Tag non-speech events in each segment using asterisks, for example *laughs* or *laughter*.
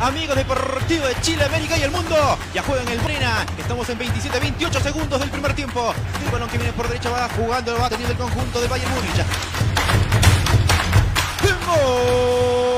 Amigos deportivos de Chile, América y el mundo, ya juegan el Brena. Estamos en 27-28 segundos del primer tiempo. El balón que viene por derecha va jugando, va teniendo el conjunto de Bayern Múnich. ¡Gol!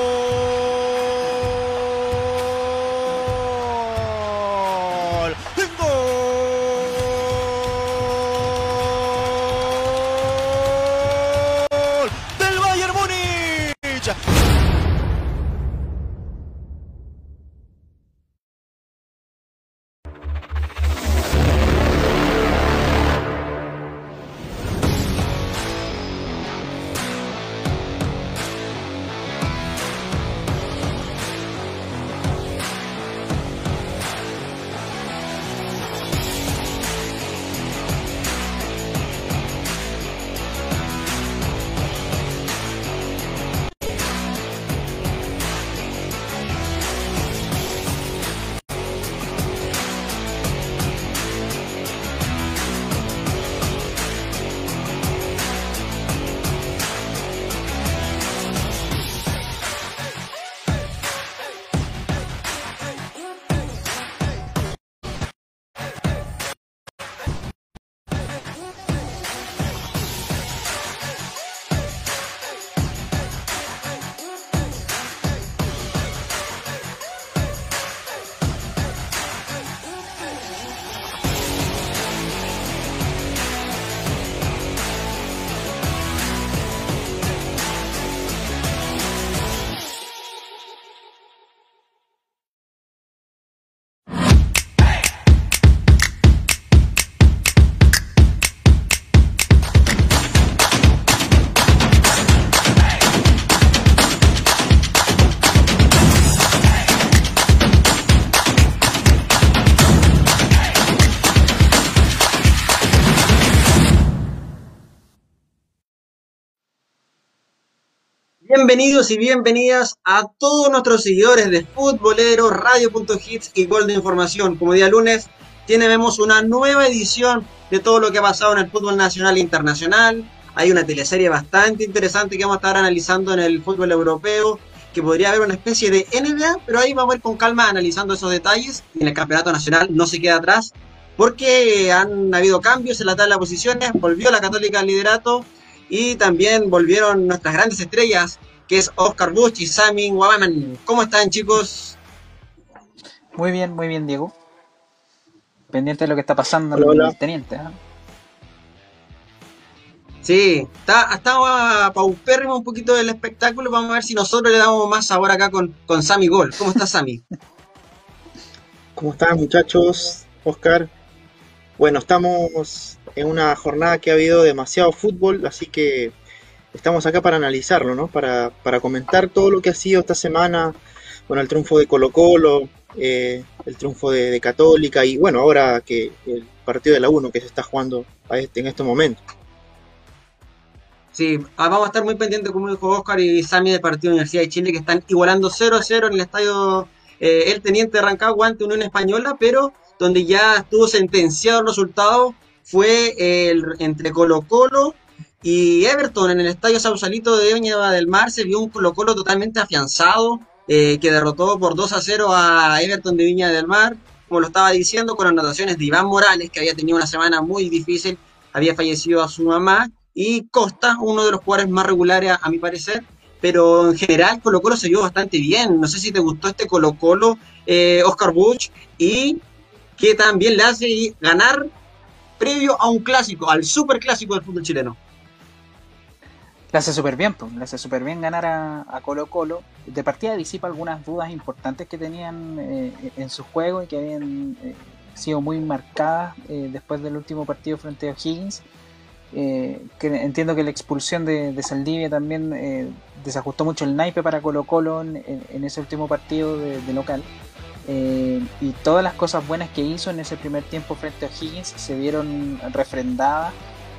Bienvenidos y bienvenidas a todos nuestros seguidores de Futbolero, Radio.hits y Gol de Información. Como día lunes, tenemos una nueva edición de todo lo que ha pasado en el fútbol nacional e internacional. Hay una teleserie bastante interesante que vamos a estar analizando en el fútbol europeo, que podría haber una especie de NBA, pero ahí vamos a ir con calma analizando esos detalles. En el campeonato nacional no se queda atrás, porque han habido cambios en la tabla de posiciones, volvió la Católica al liderato y también volvieron nuestras grandes estrellas, que es Oscar Bush y Sami Wabaman. ¿Cómo están, chicos? Muy bien, muy bien, Diego. Pendiente de lo que está pasando Hola, hola. el teniente. ¿ah? Sí, está, estaba paupérrimo un poquito del espectáculo. Vamos a ver si nosotros le damos más sabor acá con, con Sammy Gol. ¿Cómo está Sammy? *laughs* ¿Cómo están muchachos? Oscar. Bueno, estamos en una jornada que ha habido demasiado fútbol, así que estamos acá para analizarlo, ¿no? Para, para comentar todo lo que ha sido esta semana, bueno, el triunfo de Colo Colo, eh, el triunfo de, de Católica y bueno, ahora que el partido de la 1 que se está jugando a este, en este momento. Sí, ah, vamos a estar muy pendientes, como dijo Oscar y Sammy del partido de Universidad de Chile, que están igualando 0 a 0 en el estadio eh, El Teniente de Rancagua ante Unión Española, pero donde ya estuvo sentenciado el resultado fue el, entre Colo Colo y Everton en el estadio Sausalito de Viña del Mar. Se vio un Colo Colo totalmente afianzado, eh, que derrotó por 2 a 0 a Everton de Viña del Mar, como lo estaba diciendo, con anotaciones de Iván Morales, que había tenido una semana muy difícil, había fallecido a su mamá, y Costa, uno de los jugadores más regulares a, mi parecer. Pero en general Colo Colo se vio bastante bien. No sé si te gustó este Colo Colo, eh, Oscar Bush, y que también le hace ganar previo a un clásico, al super clásico del fútbol chileno. Le hace súper bien, pues, le hace súper bien ganar a, a Colo Colo. De partida disipa algunas dudas importantes que tenían eh, en su juego y que habían eh, sido muy marcadas eh, después del último partido frente a O'Higgins. Que entiendo que la expulsión de, de Saldivia también desajustó mucho el naipe para Colo Colo en, ese último partido de, de local. Y todas las cosas buenas que hizo en ese primer tiempo frente a Higgins se vieron refrendadas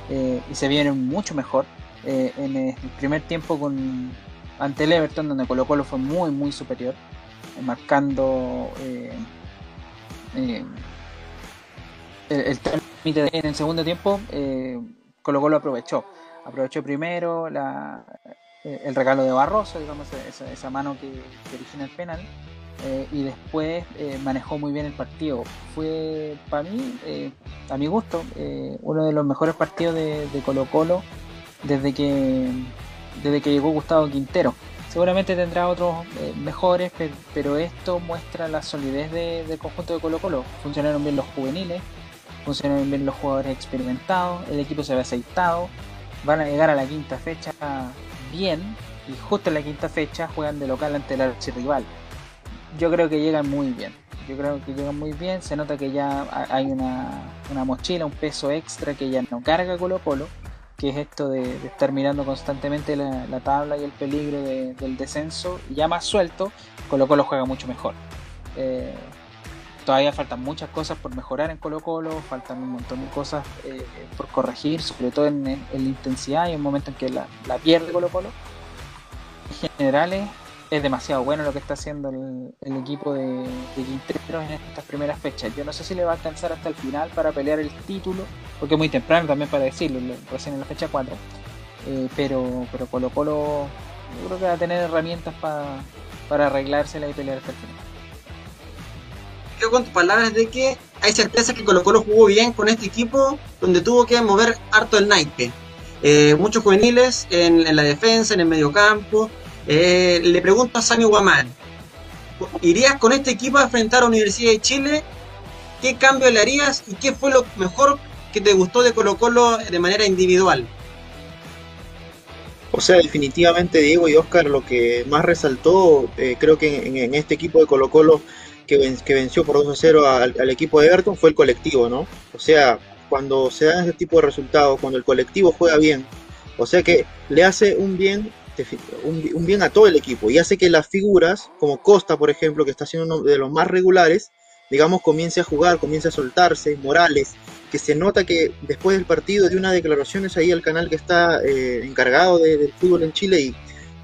y se vieron mucho mejor eh, en el primer tiempo con ante el Everton donde Colo Colo fue muy muy superior eh, marcando eh, el, el trámite en el segundo tiempo Colo Colo aprovechó aprovechó primero la, el regalo de Barroso, digamos, esa, mano que, origina el penal. Y después manejó muy bien el partido. Fue para mí, a mi gusto, uno de los mejores partidos de, Colo Colo desde que, desde que llegó Gustavo Quintero. Seguramente tendrá otros mejores, pero, esto muestra la solidez del conjunto de Colo Colo. Funcionaron bien los juveniles, funcionaron bien los jugadores experimentados, el equipo se ve aceitado, van a llegar a la quinta fecha bien y justo en la quinta fecha juegan de local ante el rival Yo creo que llegan muy bien. Yo creo que llegan muy bien. Se nota que ya hay una, mochila, un peso extra que ya no carga Colo Colo, que es esto de, estar mirando constantemente la, tabla y el peligro del descenso. Ya más suelto, Colo Colo juega mucho mejor. Eh, todavía faltan muchas cosas por mejorar en Colo Colo, faltan un montón de cosas eh, por corregir, sobre todo en, la intensidad y un momento en que la, pierde Colo Colo. En general es, demasiado bueno lo que está haciendo el, equipo de, de, en estas primeras fechas. Yo no sé si le va a alcanzar hasta el final para pelear el título, porque es muy temprano también para decirlo, recién en la fecha 4. Eh, pero, pero Colo Colo yo creo que va a tener herramientas para arreglársela y pelear hasta el final con tus palabras de que hay certeza que Colo Colo jugó bien con este equipo, donde tuvo que mover harto el naipe. Eh, muchos juveniles en, la defensa, en el mediocampo. Eh, le pregunto a Sammy Guamán, ¿irías con este equipo a enfrentar a Universidad de Chile? ¿Qué cambio le harías y qué fue lo mejor que te gustó de Colo Colo de manera individual? O sea, definitivamente Diego y Oscar lo que más resaltó, eh, creo que en, este equipo de Colo Colo que, venció por 2 a 0 al, equipo de Everton fue el colectivo, ¿no? O sea, cuando se dan ese tipo de resultados, cuando el colectivo juega bien, o sea que le hace un bien, un, bien a todo el equipo. Y hace que las figuras, como Costa, por ejemplo, que está siendo uno de los más regulares, digamos, comience a jugar, comience a soltarse, Morales, que se nota que después del partido de unas declaraciones ahí al canal que está eh, encargado del fútbol en Chile y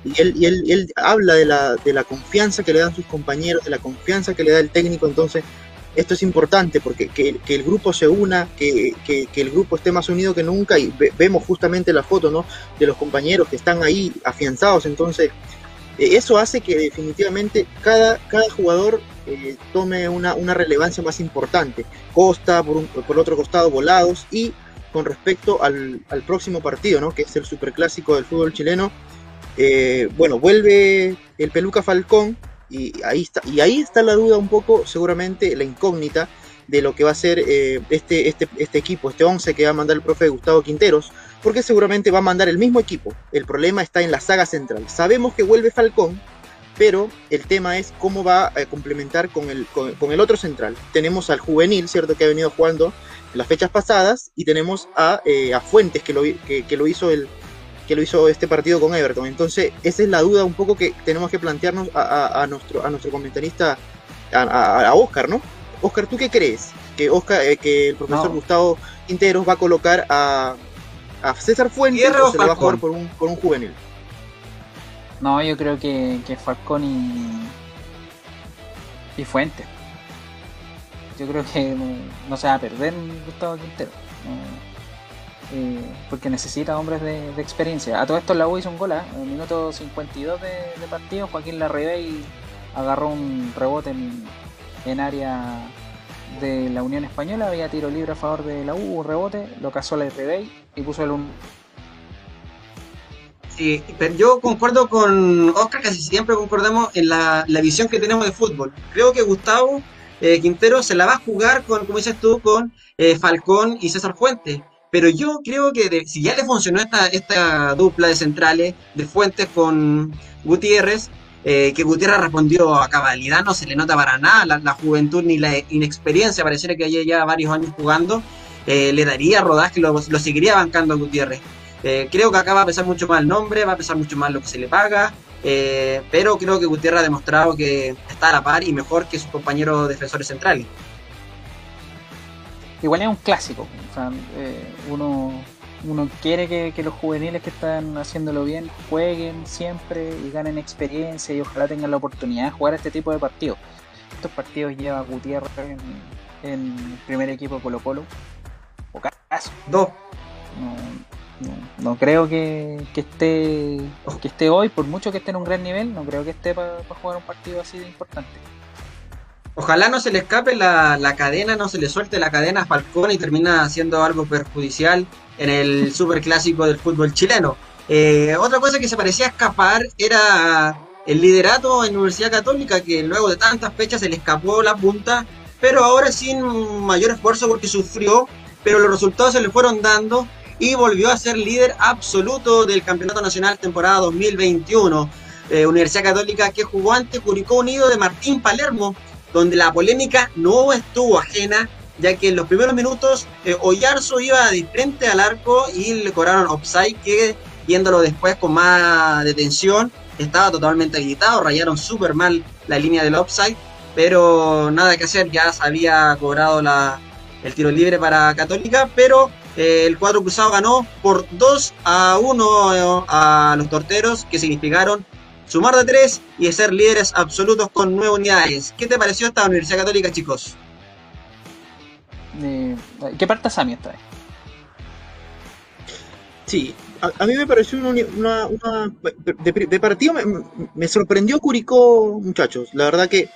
y él, y él, él habla de la, de la, confianza que le dan sus compañeros, de la confianza que le da el técnico, entonces esto es importante porque que, que el grupo se una, que, que, el grupo esté más unido que nunca y vemos justamente la foto ¿no? de los compañeros que están ahí afianzados, entonces eh, eso hace que definitivamente cada, cada jugador eh, tome una, una, relevancia más importante. Costa, por, un, por otro costado, Volados y con respecto al, al próximo partido, ¿no? que es el superclásico del fútbol chileno, eh, bueno, vuelve el Peluca Falcón y ahí está, y ahí está la duda un poco, seguramente la incógnita de lo que va a ser eh, este, este, este equipo, este 11 que va a mandar el profe Gustavo Quinteros, porque seguramente va a mandar el mismo equipo. El problema está en la saga central. Sabemos que vuelve Falcón, pero el tema es cómo va a complementar con el, con, el otro central. Tenemos al juvenil, ¿cierto? Que ha venido jugando las fechas pasadas, y tenemos a, eh, a Fuentes, que lo, que lo hizo el, que lo hizo este partido con Everton. Entonces, esa es la duda un poco que tenemos que plantearnos a, nuestro, a nuestro comentarista, a, Oscar, ¿no? Oscar, ¿tú qué crees? Que, Oscar, eh, que el profesor Gustavo Quinteros va a colocar a, César Fuentes o se va a jugar por un, por un juvenil. No, yo creo que, que Falcón y, y Fuentes. Yo creo que no, se va a perder Gustavo Quintero. Eh, porque necesita hombres de, experiencia. A todo esto la U hizo un gol, ¿eh? en el minuto 52 de, partido, Joaquín Larribey agarró un rebote en, área de la Unión Española, había tiro libre a favor de la U, un rebote, lo cazó la Larribey y puso el 1. Sí, yo concuerdo con Oscar, casi siempre concordamos en la, visión que tenemos de fútbol. Creo que Gustavo eh, Quintero se la va a jugar con, como dices tú, con Falcón y César Fuentes pero yo creo que si ya le funcionó esta, esta dupla de centrales de Fuentes con Gutiérrez, eh, que Gutiérrez respondió a cabalidad, no se le nota para nada la, juventud ni la inexperiencia, pareciera que ya lleva varios años jugando, eh, le daría rodaje, lo, lo seguiría bancando a Gutiérrez. Eh, creo que acá va a pesar mucho más el nombre, va a pesar mucho más lo que se le paga, pero creo que Gutiérrez ha demostrado que está a la par y mejor que sus compañeros defensores centrales igual es un clásico. O sea, eh, uno, uno quiere que, los juveniles que están haciéndolo bien jueguen siempre y ganen experiencia y ojalá tengan la oportunidad de jugar este tipo de partidos. Estos partidos lleva Gutiérrez en, el primer equipo Colo Colo. O caso. Dos. No, creo que, esté que esté hoy, por mucho que esté en un gran nivel, no creo que esté para jugar un partido así de importante. Ojalá no se le escape la, cadena, no se le suelte la cadena a Falcón y termina haciendo algo perjudicial en el superclásico del fútbol chileno. Eh, otra cosa que se parecía escapar era el liderato en Universidad Católica, que luego de tantas fechas se le escapó la punta, pero ahora sin mayor esfuerzo porque sufrió, pero los resultados se le fueron dando y volvió a ser líder absoluto del Campeonato Nacional temporada 2021. Eh, Universidad Católica que jugó ante Curicó Unido de Martín Palermo, donde la polémica no estuvo ajena, ya que en los primeros minutos eh, Oyarzo iba de frente al arco y le cobraron offside, que viéndolo después con más detención, estaba totalmente agitado, rayaron súper mal la línea del offside, pero nada que hacer, ya se había cobrado la, el tiro libre para Católica, pero eh, el cuadro cruzado ganó por 2 a 1 eh, a los torteros, que significaron sumar de 3 y ser líderes absolutos con 9 unidades. ¿Qué te pareció esta Universidad Católica, chicos? Eh, ¿Qué parte Sami esta vez? Sí, a, mí me pareció una, de, partido me, sorprendió Curicó, muchachos. La verdad que,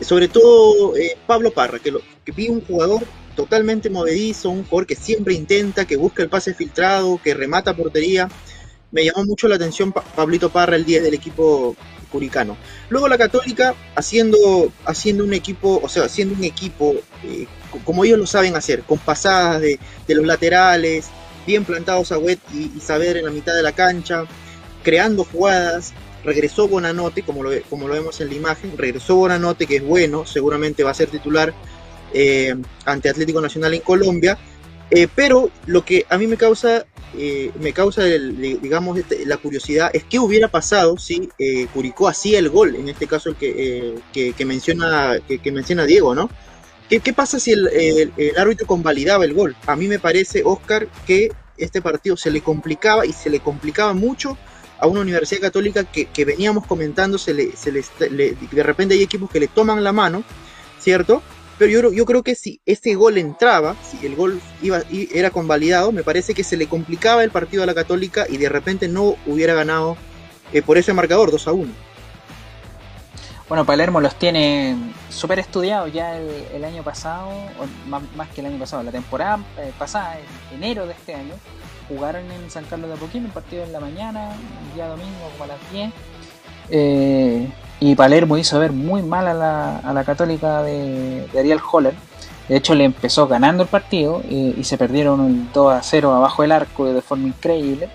sobre todo eh, Pablo Parra, que, lo, que vi un jugador totalmente movedizo, un jugador que siempre intenta, que busca el pase filtrado, que remata portería. Me llamó mucho la atención Pablito Parra el día del equipo curicano. Luego la Católica haciendo, haciendo un equipo, o sea, haciendo un equipo eh, como ellos lo saben hacer, con pasadas de, de los laterales, bien plantados a Wet y, Saber en la mitad de la cancha, creando jugadas. Regresó Bonanote, como lo, como lo vemos en la imagen, regresó Bonanote, que es bueno, seguramente va a ser titular eh, ante Atlético Nacional en Colombia. Eh, pero lo que a mí me causa, eh, me causa digamos, este, la curiosidad es qué hubiera pasado si Curicó hacía el gol, en este caso el que, que, menciona, que, menciona Diego, ¿no? ¿Qué, pasa si el, árbitro convalidaba el gol? A mí me parece, Oscar, que este partido se le complicaba y se le complicaba mucho a una universidad católica que, veníamos comentando, se le, se de repente hay equipos que le toman la mano, ¿cierto? Pero yo, yo creo que si ese gol entraba, si el gol iba, era convalidado, me parece que se le complicaba el partido a la católica y de repente no hubiera ganado eh, por ese marcador 2 a 1. Bueno, Palermo los tiene súper estudiados ya el, año pasado, o más, que el año pasado, la temporada eh, pasada, en enero de este año, jugaron en San Carlos de Apoquindo, un partido en la mañana, un día domingo como a las 10. Eh, y Palermo hizo ver muy mal a la, a la católica de, Ariel Holler. De hecho, le empezó ganando el partido eh, y se perdieron el 2 a 0 abajo del arco de forma increíble.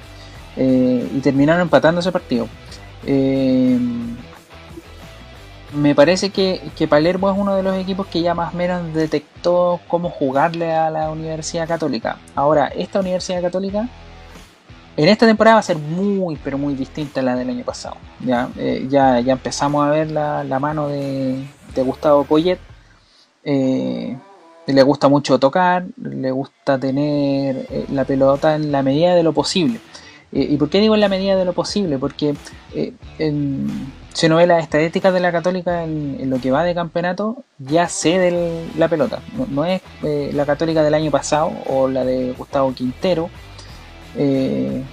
y terminaron empatando ese partido me parece que, Palermo es uno de los equipos que ya más o menos detectó cómo jugarle a la Universidad Católica. Ahora, esta Universidad Católica en esta temporada va a ser muy, pero muy distinta a la del año pasado. Ya, eh, ya, ya empezamos a ver la, mano de, Gustavo Poyet. Eh, le gusta mucho tocar, le gusta tener eh, la pelota en la medida de lo posible. ¿Y por qué digo en la medida de lo posible? Porque en si uno ve las estadísticas de la Católica en, lo que va de campeonato, ya sé la pelota. No, es la Católica del año pasado o la de Gustavo Quintero eh,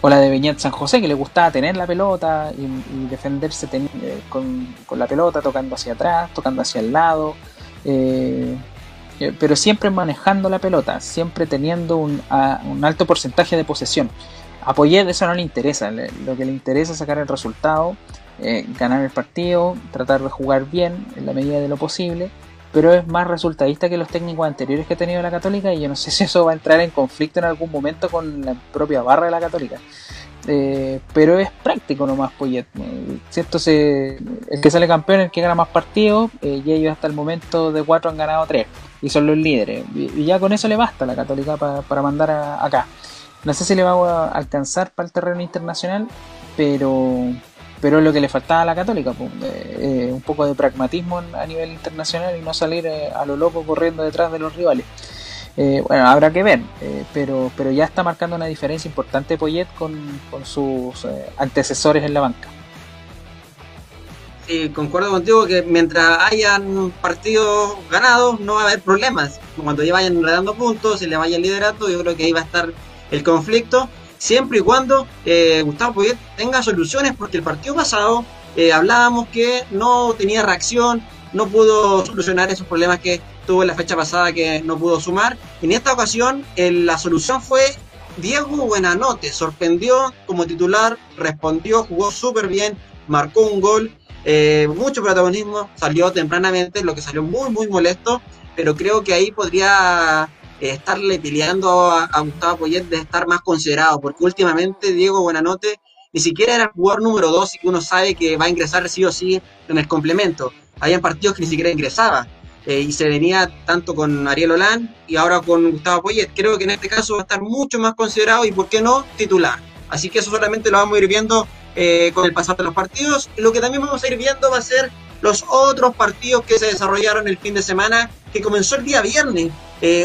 o la de Beñat San José, que le gustaba tener la pelota y, defenderse eh, con, la pelota, tocando hacia atrás, tocando hacia el lado. pero siempre manejando la pelota, siempre teniendo un, un alto porcentaje de posesión. A Poyet eso no le interesa, lo que le interesa es sacar el resultado eh, ganar el partido, tratar de jugar bien en la medida de lo posible, pero es más resultadista que los técnicos anteriores que ha tenido la Católica y yo no sé *laughs* si eso va a entrar en conflicto en algún momento con la propia barra de la Católica. Eh, pero es práctico nomás Poyet. ¿cierto? Se, el que sale campeón es el que gana más partidos eh, y ellos hasta el momento de cuatro han ganado tres y son los líderes. Y, ya con eso le basta la Católica para mandar acá. No sé si le va a alcanzar para el terreno internacional, pero pero es lo que le faltaba a la Católica, eh, un poco de pragmatismo a nivel internacional y no salir eh, a lo loco corriendo detrás de los rivales. Eh, bueno, habrá que ver, pero, pero ya está marcando una diferencia importante Poyet con, con sus antecesores en la banca. Sí, concuerdo contigo que mientras hayan partidos ganados no va a haber problemas. Cuando ya vayan dando puntos y le vaya el liderato, yo creo que ahí va a estar el conflicto, siempre y cuando eh, Gustavo Poyet tenga soluciones, porque el partido pasado eh, hablábamos que no tenía reacción, no pudo solucionar esos problemas que tuvo en la fecha pasada que no pudo sumar. En esta ocasión la solución fue Diego Buenanote, sorprendió como titular, respondió, jugó súper bien, marcó un gol, eh, mucho protagonismo, salió tempranamente, lo que salió muy, muy molesto, pero creo que ahí podría estarle peleando a, Gustavo Poyet de estar más considerado, porque últimamente Diego Buenanote ni siquiera era el jugador número 2 y que uno sabe que va a ingresar sí o sí en el complemento. Habían partidos que ni siquiera ingresaba. Eh, y se venía tanto con Ariel Olán y ahora con Gustavo Poyet. Creo que en este caso va a estar mucho más considerado y, ¿por qué no?, titular. Así que eso solamente lo vamos a ir viendo eh, con el pasar de los partidos. Lo que también vamos a ir viendo va a ser los otros partidos que se desarrollaron el fin de semana, que comenzó el día viernes. Eh,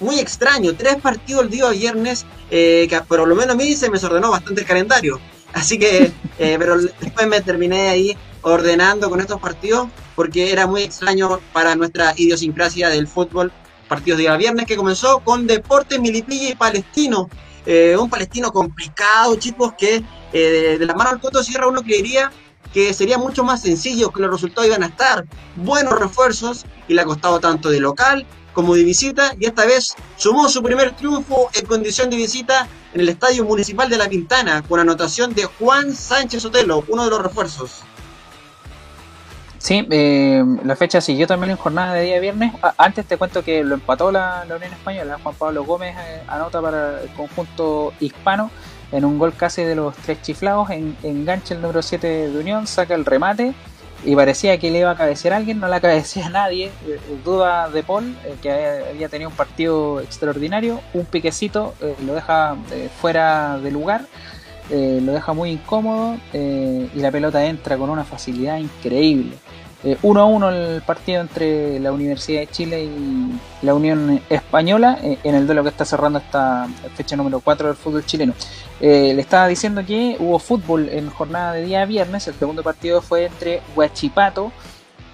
muy extraño, tres partidos el día viernes, que por lo menos a mí se me desordenó bastante el calendario. Así que, *laughs* pero después me terminé ahí ordenando con estos partidos porque era muy extraño para nuestra idiosincrasia del fútbol. Partidos de día viernes que comenzó con Deporte Milipilla y Palestino. Eh, un palestino complicado, chicos, que eh, de la mano al Coto Sierra uno creería que sería mucho más sencillo, que los resultados iban a estar buenos refuerzos y le ha costado tanto de local como de visita y esta vez sumó su primer triunfo en condición de visita en el Estadio Municipal de La Pintana con anotación de Juan Sánchez Otelo, uno de los refuerzos. Sí, eh, la fecha siguió también en jornada de día viernes. antes te cuento que lo empató la, Unión Española. Juan Pablo Gómez eh, anota para el conjunto hispano en un gol casi de los tres chiflados. En, engancha el número 7 de Unión, saca el remate y parecía que le iba a cabecear a alguien, no la *laughs* cabecea a nadie. Eh, duda de Paul, que había tenido un partido extraordinario. Un piquecito lo deja fuera de lugar. lo deja muy incómodo y la pelota entra con una facilidad increíble. 1 eh, a 1 el partido entre la Universidad de Chile y la Unión Española eh, en el duelo que está cerrando esta fecha número 4 del fútbol chileno. Eh, le estaba diciendo que hubo fútbol en jornada de día viernes, el segundo partido fue entre Huachipato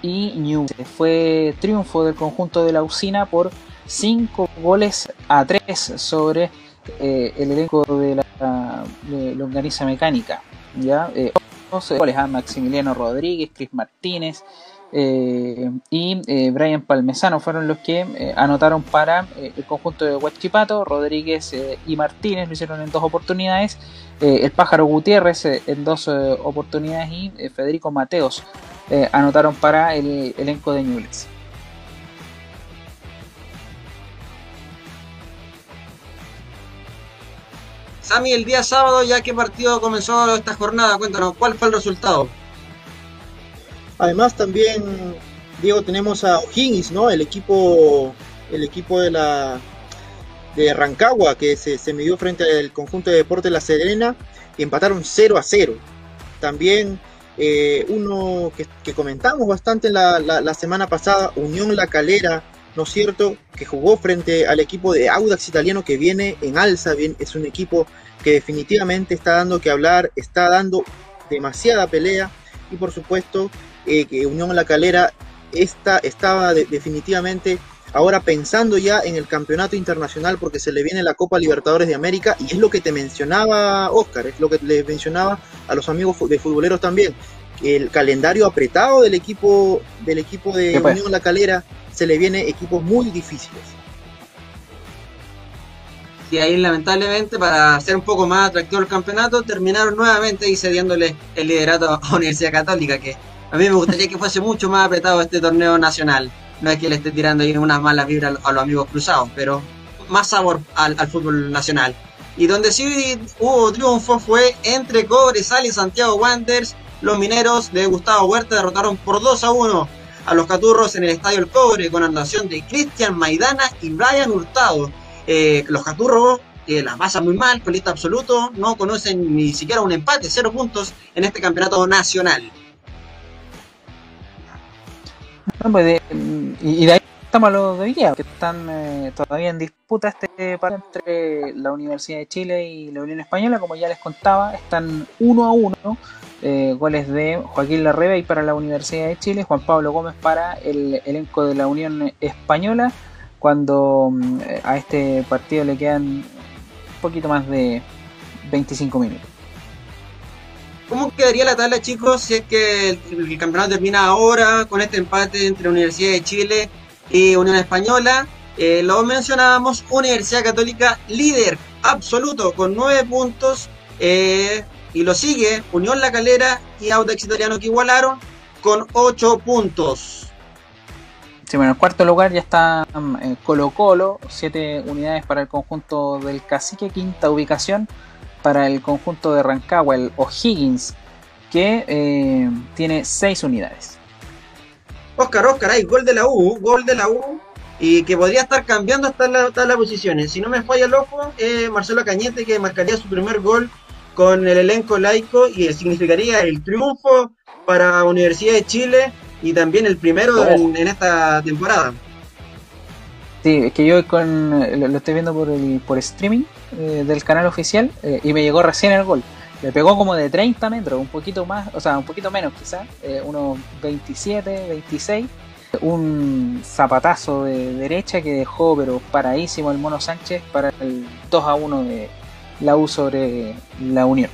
y New. Fue triunfo del conjunto de la usina por 5 goles a 3 sobre el elenco de la Longaniza Mecánica. ¿ya? 12 goles a Maximiliano Rodríguez, Cris Martínez eh, y eh, Brian Palmesano fueron los que eh, anotaron para el conjunto de Huachipato. Rodríguez y Martínez lo hicieron en dos oportunidades. el Pájaro Gutiérrez en dos oportunidades y Federico Mateos anotaron para el elenco de Newell's. Sami, el día sábado, ya que partido comenzó esta jornada, cuéntanos, ¿cuál fue el resultado? Además también, Diego, tenemos a O'Higgins, ¿no? El equipo, el equipo de la de Rancagua que se, se midió frente al conjunto de Deportes La Serena y empataron 0 a 0. También eh, uno que, comentamos bastante la, la, semana pasada, Unión La Calera, ¿no es cierto? Que jugó frente al equipo de Audax italiano que viene en alza, bien, es un equipo que definitivamente está dando que hablar, está dando demasiada pelea y por supuesto eh, que Unión La Calera está, estaba definitivamente ahora pensando ya en el campeonato internacional porque se le viene la Copa Libertadores de América y es lo que te mencionaba Oscar, es lo que le mencionaba a los amigos de futboleros también, el calendario apretado del equipo del equipo de Unión La Calera se le viene equipos muy difíciles. Y ahí lamentablemente para hacer un poco más atractivo el campeonato terminaron nuevamente y cediéndole el liderato a Universidad Católica que a mí me gustaría que fuese mucho más apretado este torneo nacional. No es que le esté tirando ahí unas malas vibras a los amigos cruzados, pero más sabor al, fútbol nacional. Y donde sí hubo triunfo fue entre Cobresal y Santiago Wanderers. Los mineros de Gustavo Huerta derrotaron por 2 a 1 a los Caturros en el Estadio El Cobre con anotación de Cristian Maidana y Brian Hurtado. Eh, los Caturros que la pasan muy mal, colista absoluto, no conocen ni siquiera un empate, cero puntos en este campeonato nacional. Pues y de ahí estamos a los de hoy que están eh, todavía en disputa este par entre la Universidad de Chile y la Unión Española, como ya les contaba, están uno a uno, eh, goles de Joaquín Larrebe y para la Universidad de Chile, Juan Pablo Gómez para el elenco de la Unión Española, cuando mm, a este partido le quedan poquito más de 25 minutos. ¿Cómo quedaría la tabla, chicos, si es que el, campeonato termina ahora con este empate entre Universidad de Chile y Unión Española? Eh, lo mencionábamos, Universidad Católica líder absoluto con nueve puntos eh, y lo sigue Unión La Calera y Audax Italiano que igualaron con ocho puntos. Sí, bueno, en cuarto lugar ya está mm, eh, Colo Colo, siete unidades para el conjunto del Cacique, quinta ubicación para el conjunto de Rancagua, el O'Higgins, que eh, tiene 6 unidades. Oscar, Oscar, hay gol de la U, gol de la U, y que podría estar cambiando hasta las la posiciones. Si no me falla el ojo, eh, Marcelo Cañete que marcaría su primer gol con el elenco laico y significaría el triunfo para Universidad de Chile y también el primero en, esta temporada. Sí, es que yo con, lo, estoy viendo por, el, por streaming eh, del canal oficial eh, y me llegó recién el gol. Le pegó como de 30 metros, un poquito más, o sea, un poquito menos quizás, eh, unos 27, 26. Un zapatazo de derecha que dejó, pero paradísimo el Mono Sánchez para el 2 a 1 de la U sobre la Unión.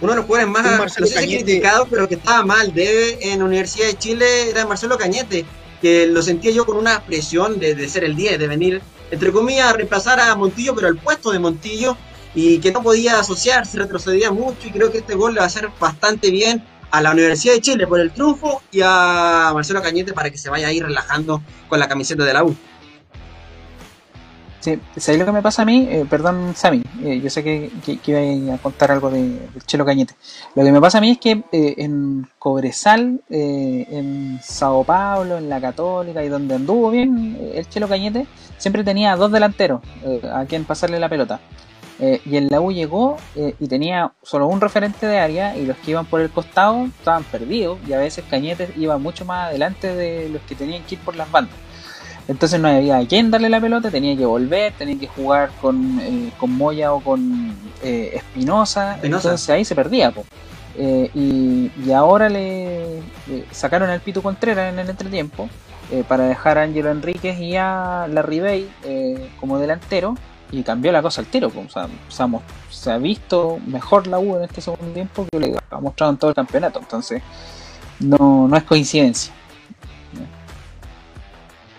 Uno de los jugadores más criticados, pero que estaba mal debe en Universidad de Chile era Marcelo Cañete, que lo sentía yo con una presión de, de ser el 10, de venir entre comillas, reemplazar a Montillo, pero al puesto de Montillo, y que no podía asociarse, retrocedía mucho, y creo que este gol le va a hacer bastante bien a la Universidad de Chile por el triunfo y a Marcelo Cañete para que se vaya ahí relajando con la camiseta de la U. Sí, ¿sabéis lo que me pasa a mí? Eh, perdón, Sammy, eh, yo sé que, iba a contar algo de, del Chelo Cañete. Lo que me pasa a mí es que eh, en Cobresal, en Sao Paulo, en la Católica y donde anduvo bien el Chelo Cañete, siempre tenía dos delanteros a quien pasarle la pelota. y en la U llegó y tenía solo un referente de área y los que iban por el costado estaban perdidos y a veces Cañete iba mucho más adelante de los que tenían que ir por las bandas. Entonces no había a quién darle la pelota, tenía que volver, tenía que jugar con, eh, con Moya o con eh, Espinosa, entonces ahí se perdía. Eh, y, ahora le, sacaron al Pito Contreras en el entretiempo para dejar a Ángelo Enríquez y a Larry Bay como delantero y cambió la cosa al tiro. O sea, se ha visto mejor la U en este segundo tiempo que le ha mostrado en todo el campeonato, entonces no, no es coincidencia.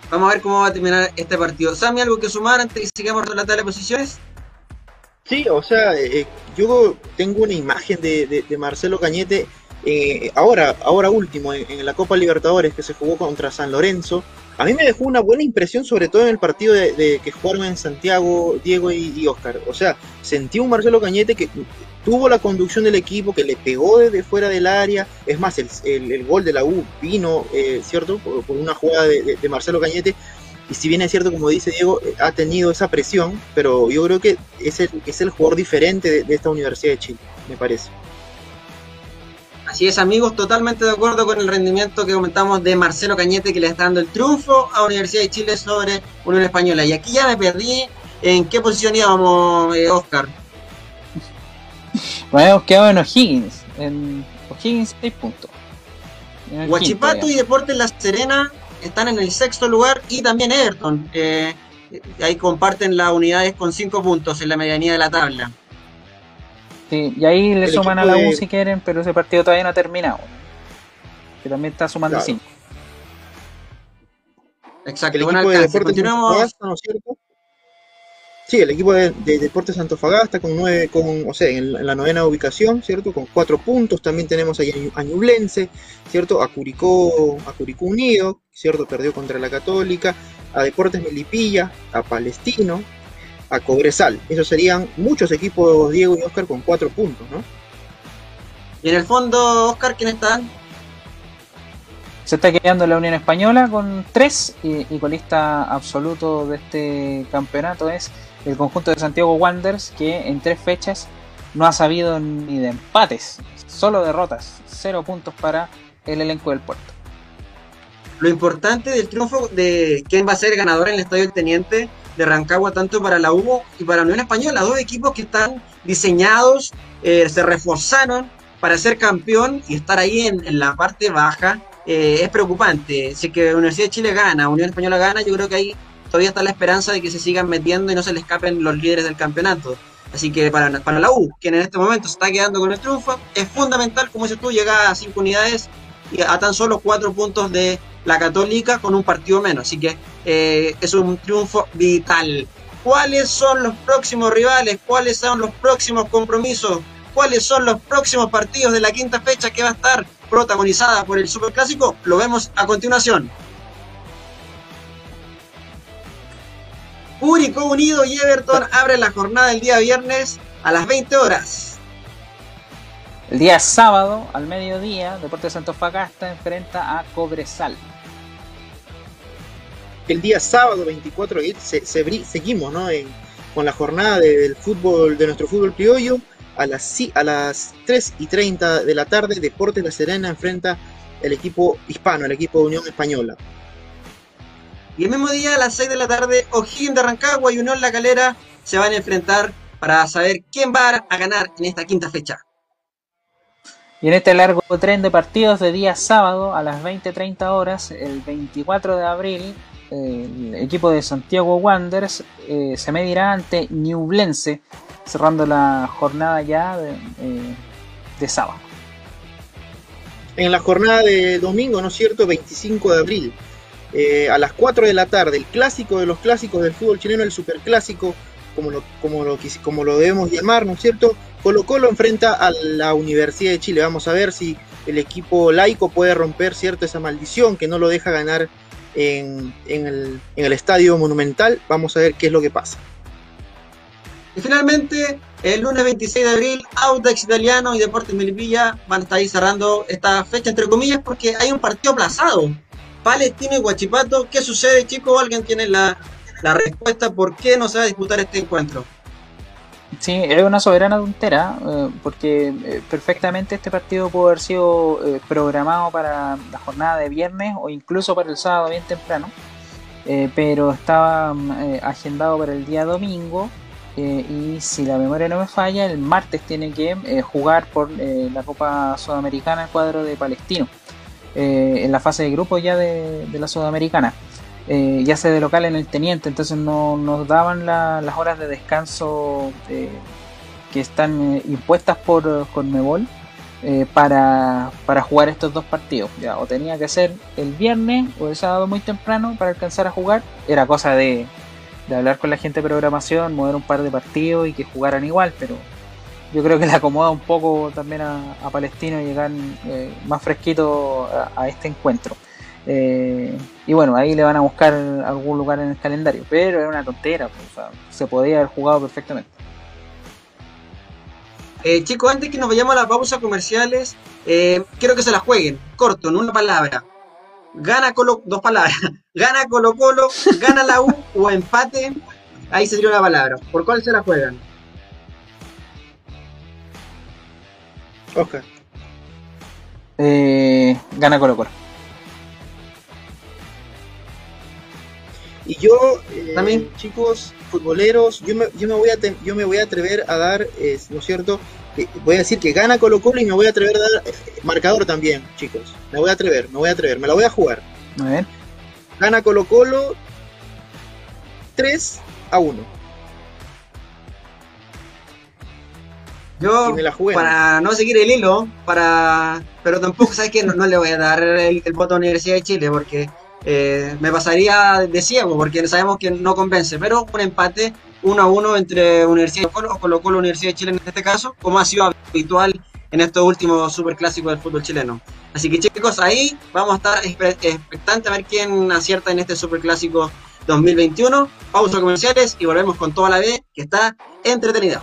Vamos a ver cómo va a terminar este partido. Sammy, ¿algo que sumar antes que sigamos con la tabla de posiciones? Sí, o sea, eh, yo tengo una imagen de, Marcelo Cañete eh, ahora, ahora último, en, la Copa Libertadores que se jugó contra San Lorenzo. A mí me dejó una buena impresión, sobre todo en el partido de, que jugaron en Santiago, Diego y, Oscar. O sea, sentí un Marcelo Cañete que tuvo la conducción del equipo, que le pegó desde fuera del área. Es más, el, gol de la U vino, eh, ¿cierto? Por, una jugada de, Marcelo Cañete. Y si bien es cierto, como dice Diego, eh, ha tenido esa presión, pero yo creo que es el, es el jugador diferente de, esta Universidad de Chile, me parece. Así es, amigos, totalmente de acuerdo con el rendimiento que comentamos de Marcelo Cañete, que le está dando el triunfo a Universidad de Chile sobre Unión Española. Y aquí ya me perdí en qué posición íbamos, eh, Oscar. Bueno, hemos quedado en O'Higgins. En O'Higgins 6 puntos. Huachipato y Deportes La Serena están en el sexto lugar y también Everton. ahí comparten las unidades con 5 puntos en la medianía de la tabla. Sí, y ahí le suman a la U si quieren, pero ese partido todavía no ha terminado. Que también está sumando 5. Exacto, el equipo de Deportes continuamos. ¿no es cierto? Sí, el equipo de, Deportes Antofagasta con nueve, con, o sea, en, la novena ubicación, ¿cierto? Con cuatro puntos. También tenemos ahí a Ñublense, ¿cierto? A Curicó, a Curicó Unido, ¿cierto? Perdió contra la Católica. A Deportes Melipilla, a Palestino, a Cobresal. Esos serían muchos equipos, Diego y Oscar, con cuatro puntos, ¿no? Y en el fondo, Oscar, ¿quién están? Se está quedando la Unión Española con tres y, y colista absoluto de este campeonato es el conjunto de Santiago Wanderers que en tres fechas no ha sabido ni de empates, solo derrotas, cero puntos para el elenco del puerto. Lo importante del triunfo de quién va a ser ganador en el Estadio del Teniente de Rancagua, tanto para la U y para la Unión Española, dos equipos que están diseñados, eh, se reforzaron para ser campeón y estar ahí en, la parte baja. Eh, es preocupante. Si que Universidad de Chile gana, Unión Española gana, yo creo que ahí todavía está la esperanza de que se sigan metiendo y no se le escapen los líderes del campeonato. Así que para, para la U, quien en este momento se está quedando con el triunfo, es fundamental, como dices tú, llegar a cinco unidades y a tan solo cuatro puntos de la Católica con un partido menos. Así que eh, es un triunfo vital. ¿Cuáles son los próximos rivales? ¿Cuáles son los próximos compromisos? ¿Cuáles son los próximos partidos de la quinta fecha que va a estar protagonizada por el Superclásico? Lo vemos a continuación. Único Unido y Everton abren la jornada el día viernes a las 20 horas. El día sábado, al mediodía, Deportes Santos Fagasta enfrenta a Cobresal. El día sábado 24 se, se, seguimos ¿no? con la jornada del fútbol de nuestro fútbol criollo. A las, a las 3 y 30 de la tarde, Deportes La Serena enfrenta el equipo hispano, el equipo de Unión Española. Y el mismo día, a las 6 de la tarde, O'Higgins de Rancagua y Unión La Calera se van a enfrentar para saber quién va a ganar en esta quinta fecha. Y en este largo tren de partidos de día sábado a las 20.30 horas, el 24 de abril, el equipo de Santiago Wanderers eh, se medirá ante Newblense, cerrando la jornada ya de, eh, de, sábado. En la jornada de domingo, ¿no es cierto? 25 de abril, eh, a las 4 de la tarde, el clásico de los clásicos del fútbol chileno, el superclásico, como lo, como lo, como lo debemos llamar, ¿no es cierto? Colo Colo enfrenta a la Universidad de Chile. Vamos a ver si el equipo laico puede romper, ¿cierto? Esa maldición que no lo deja ganar en, el, estadio monumental. Vamos a ver qué es lo que pasa. Y finalmente, el lunes 26 de abril, Audax Italiano y Deportes Melipilla van a estar ahí cerrando esta fecha, entre comillas, porque hay un partido aplazado. Palestino y Guachipato. ¿Qué sucede, chicos? ¿Alguien tiene la, respuesta por qué no se va a disputar este encuentro? Sí, es una soberana tontera, eh, porque eh, perfectamente este partido pudo haber sido eh, programado para la jornada de viernes o incluso para el sábado bien temprano, pero estaba mm, agendado para el día domingo y si la memoria no me falla, el martes tiene que jugar por la Copa Sudamericana el cuadro de Palestino. En la fase de grupo ya de, la Sudamericana. Eh, ya se de local en el Teniente, entonces no nos daban las horas de descanso eh, que están impuestas por Conmebol para, para jugar estos dos partidos. O tenía que ser el viernes o el sábado muy temprano para alcanzar a jugar. Era cosa de, de hablar con la gente de programación, mover un par de partidos y que jugaran igual, pero yo creo que le acomoda un poco también a, Palestino llegar eh, más fresquito a, este encuentro. Eh, y bueno, ahí le van a buscar algún lugar en el calendario, pero es una tontera, pues, se podía haber jugado perfectamente. Eh, chicos, antes que nos vayamos a la pausa comerciales, quiero que se la jueguen, corto, en una palabra. Gana Colo, dos palabras, *laughs* gana Colo Colo, gana la U o empate, ahí sería una palabra. ¿Por cuál se la juegan? Oscar. Eh, gana Colo Colo. Y yo, eh, también, chicos, futboleros, yo me, yo me, voy, a yo me voy a atrever a dar, ¿no es cierto? Eh, voy a decir que gana Colo Colo y me voy a atrever a dar marcador también, chicos. Me voy a atrever, me voy a atrever, me la voy a jugar. A ver. Gana Colo Colo 3 a 1. Yo, para no seguir el hilo, para pero tampoco, ¿sabes que no, le voy a dar el, voto a la Universidad de Chile porque eh, me pasaría de ciego, porque sabemos que no convence. Pero un empate 1 a 1 entre Universidad de Colo, colocó la Universidad de Chile en este caso, como ha sido habitual en estos últimos superclásicos del fútbol chileno. Así que chicos, ahí vamos a estar expectantes a ver quién acierta en este superclásico 2021. Pausa comerciales y volvemos con toda la B que está entretenida.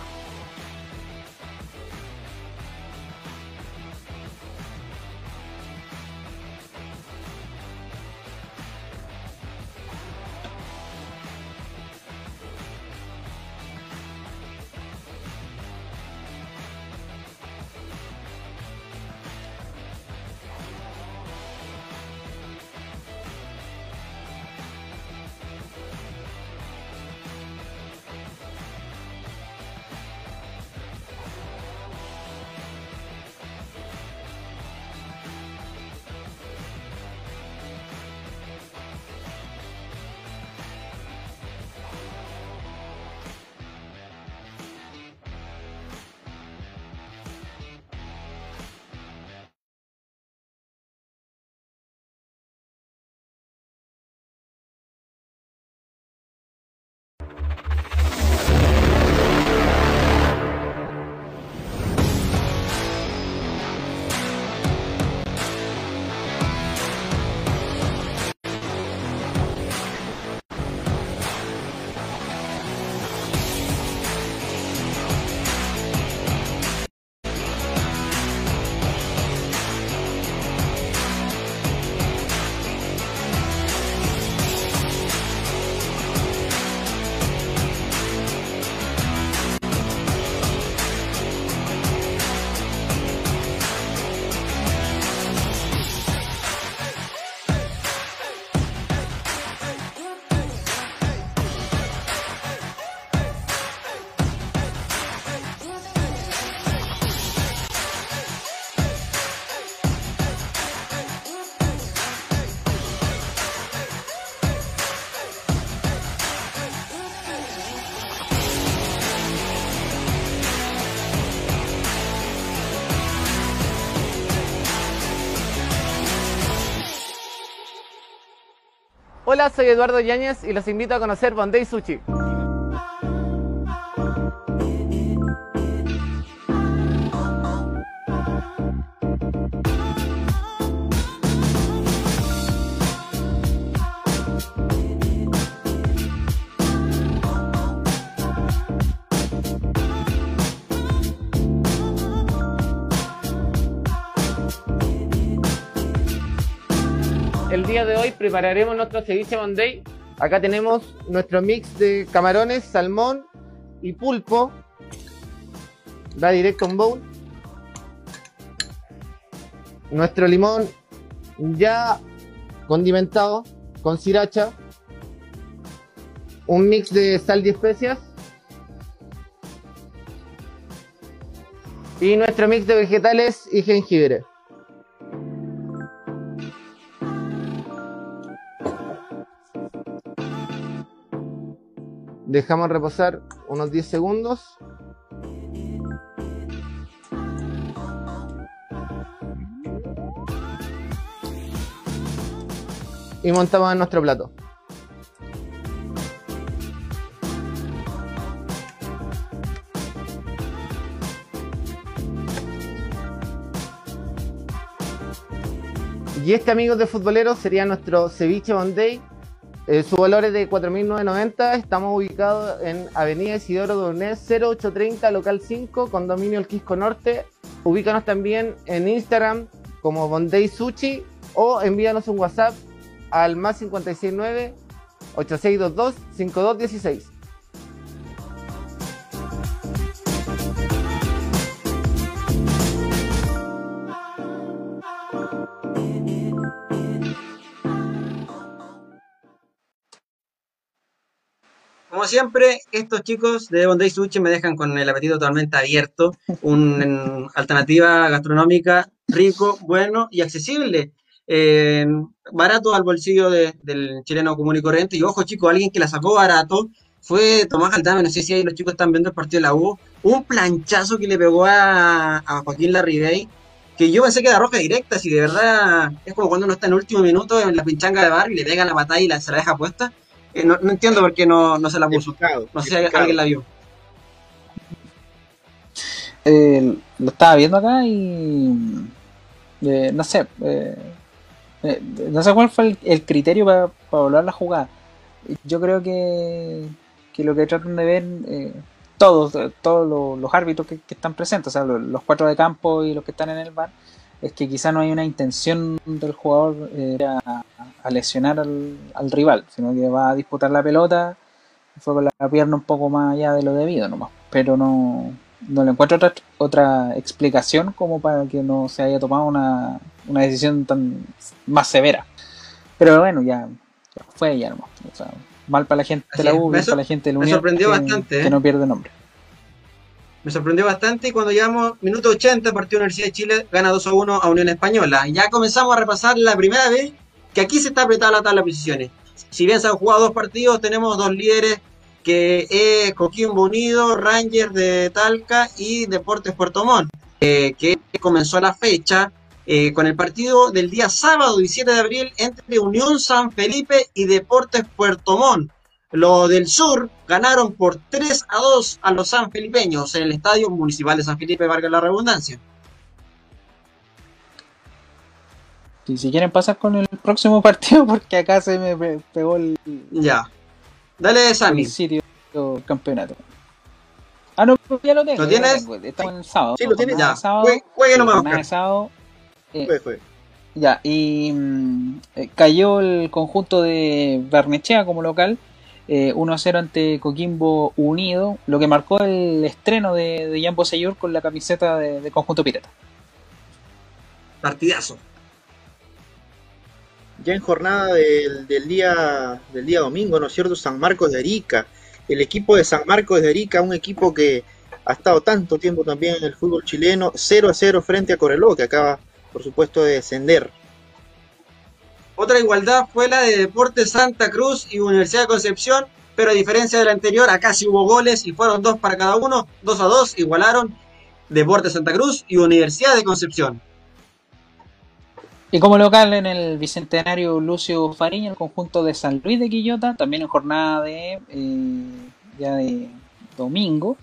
Hola, soy Eduardo Yáñez y los invito a conocer Bondi Sushi. El día de hoy prepararemos nuestro ceviche Monday. Acá tenemos nuestro mix de camarones, salmón y pulpo. Va directo un bowl. Nuestro limón ya condimentado con sriracha. Un mix de sal y especias. Y nuestro mix de vegetales y jengibre. Dejamos reposar unos 10 segundos. Y montamos en nuestro plato. Y este amigos de futboleros sería nuestro ceviche Monday eh, su valor es de 4.990. Estamos ubicados en Avenida Isidoro Donés 0830, local 5, condominio El Quisco Norte. Ubícanos también en Instagram como Bondey Sushi o envíanos un WhatsApp al más 569 8622 5216. Como siempre, estos chicos de Bondi Sushi me dejan con el apetito totalmente abierto. Una alternativa gastronómica rico, bueno y accesible. Eh, barato al bolsillo de- del chileno común y corriente. Y ojo, chicos, alguien que la sacó barato fue Tomás Aldame. No sé si ahí los chicos están viendo el partido de la U. Un planchazo que le pegó a, Joaquín Larribey. Que yo pensé que era roja directa. Si de verdad es como cuando uno está en el último minuto en la pinchanga de bar y le pega la patada y la, se la deja puesta. Eh, no, no entiendo por qué no, no se la puso. Explicado, No sé si explicado. alguien la vio. Eh, lo estaba viendo acá y eh, no sé eh, eh, no sé cuál fue el, el criterio para evaluar la jugada yo creo que, que lo que tratan de ver eh, todos todos los, los árbitros que, que están presentes o sea los, los cuatro de campo y los que están en el bar es que quizá no hay una intención del jugador eh, a, a lesionar al, al rival sino que va a disputar la pelota fue con la pierna un poco más allá de lo debido nomás pero no no le encuentro otra, otra explicación como para que no se haya tomado una, una decisión tan más severa. Pero bueno, ya, ya fue ya nomás. O sea, mal para la gente de la. U, Me para la gente de la me Unión, sorprendió que, bastante, que ¿eh? no pierde nombre. Me sorprendió bastante y cuando llegamos minuto 80, partido Universidad de Chile gana 2 a 1 a Unión Española. Ya comenzamos a repasar la primera vez que aquí se está apretada la tabla de posiciones. Si bien se han jugado dos partidos, tenemos dos líderes que es Coquimbo Unido, Rangers de Talca y Deportes Puerto Montt, eh, que comenzó la fecha eh, con el partido del día sábado 17 de abril entre Unión San Felipe y Deportes Puerto Montt. Los del sur ganaron por 3 a 2 a los sanfelipeños en el Estadio Municipal de San Felipe, valga la redundancia. Y si quieren pasar con el próximo *laughs* partido, porque acá se me pe- pegó el, Ya. Dale, Sammy. el sitio del campeonato. Ah, no, ya lo tengo. ¿Lo tienes? tengo. Estamos en el sábado. Sí, lo tienes. Ya. sábado, Jue- Juegue nomás, jornada de Oscar. sábado. Eh, Fue, fue. Ya, y mm, eh, cayó el conjunto de Barnechea como local, eh, 1-0 ante Coquimbo Unido, lo que marcó el estreno de, de Jan Bosellur con la camiseta de, de conjunto pirata. Partidazo. Ya en jornada del, día del día domingo, ¿no es cierto? San Marcos de Arica. El equipo de San Marcos de Arica, un equipo que ha estado tanto tiempo también en el fútbol chileno, 0 a 0 frente a Coreló, que acaba, por supuesto, de descender. Otra igualdad fue la de Deportes Santa Cruz y Universidad de Concepción, pero a diferencia de la anterior, acá sí hubo goles y fueron dos para cada uno, 2 a 2, igualaron Deportes Santa Cruz y Universidad de Concepción. Y como local en el Bicentenario Lucio Fariña, el conjunto de San Luis de Quillota, también en jornada de eh, ya de domingo,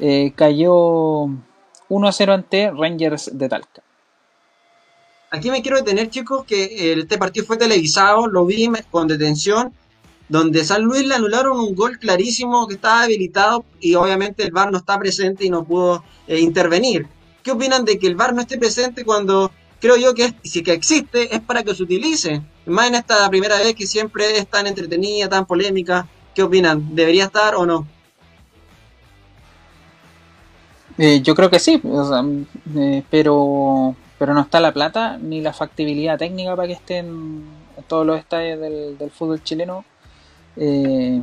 eh, cayó 1 a 0 ante Rangers de Talca. Aquí me quiero detener, chicos, que este partido fue televisado, lo vi con detención, donde San Luis le anularon un gol clarísimo que estaba habilitado y obviamente el VAR no está presente y no pudo eh, intervenir. ¿Qué opinan de que el VAR no esté presente cuando creo yo que si que existe es para que se utilice? Más en esta primera vez que siempre es tan entretenida, tan polémica. ¿Qué opinan? ¿Debería estar o no? Eh, yo creo que sí, eh, pero, pero no está la plata ni la factibilidad técnica para que estén todos los estadios del fútbol chileno eh,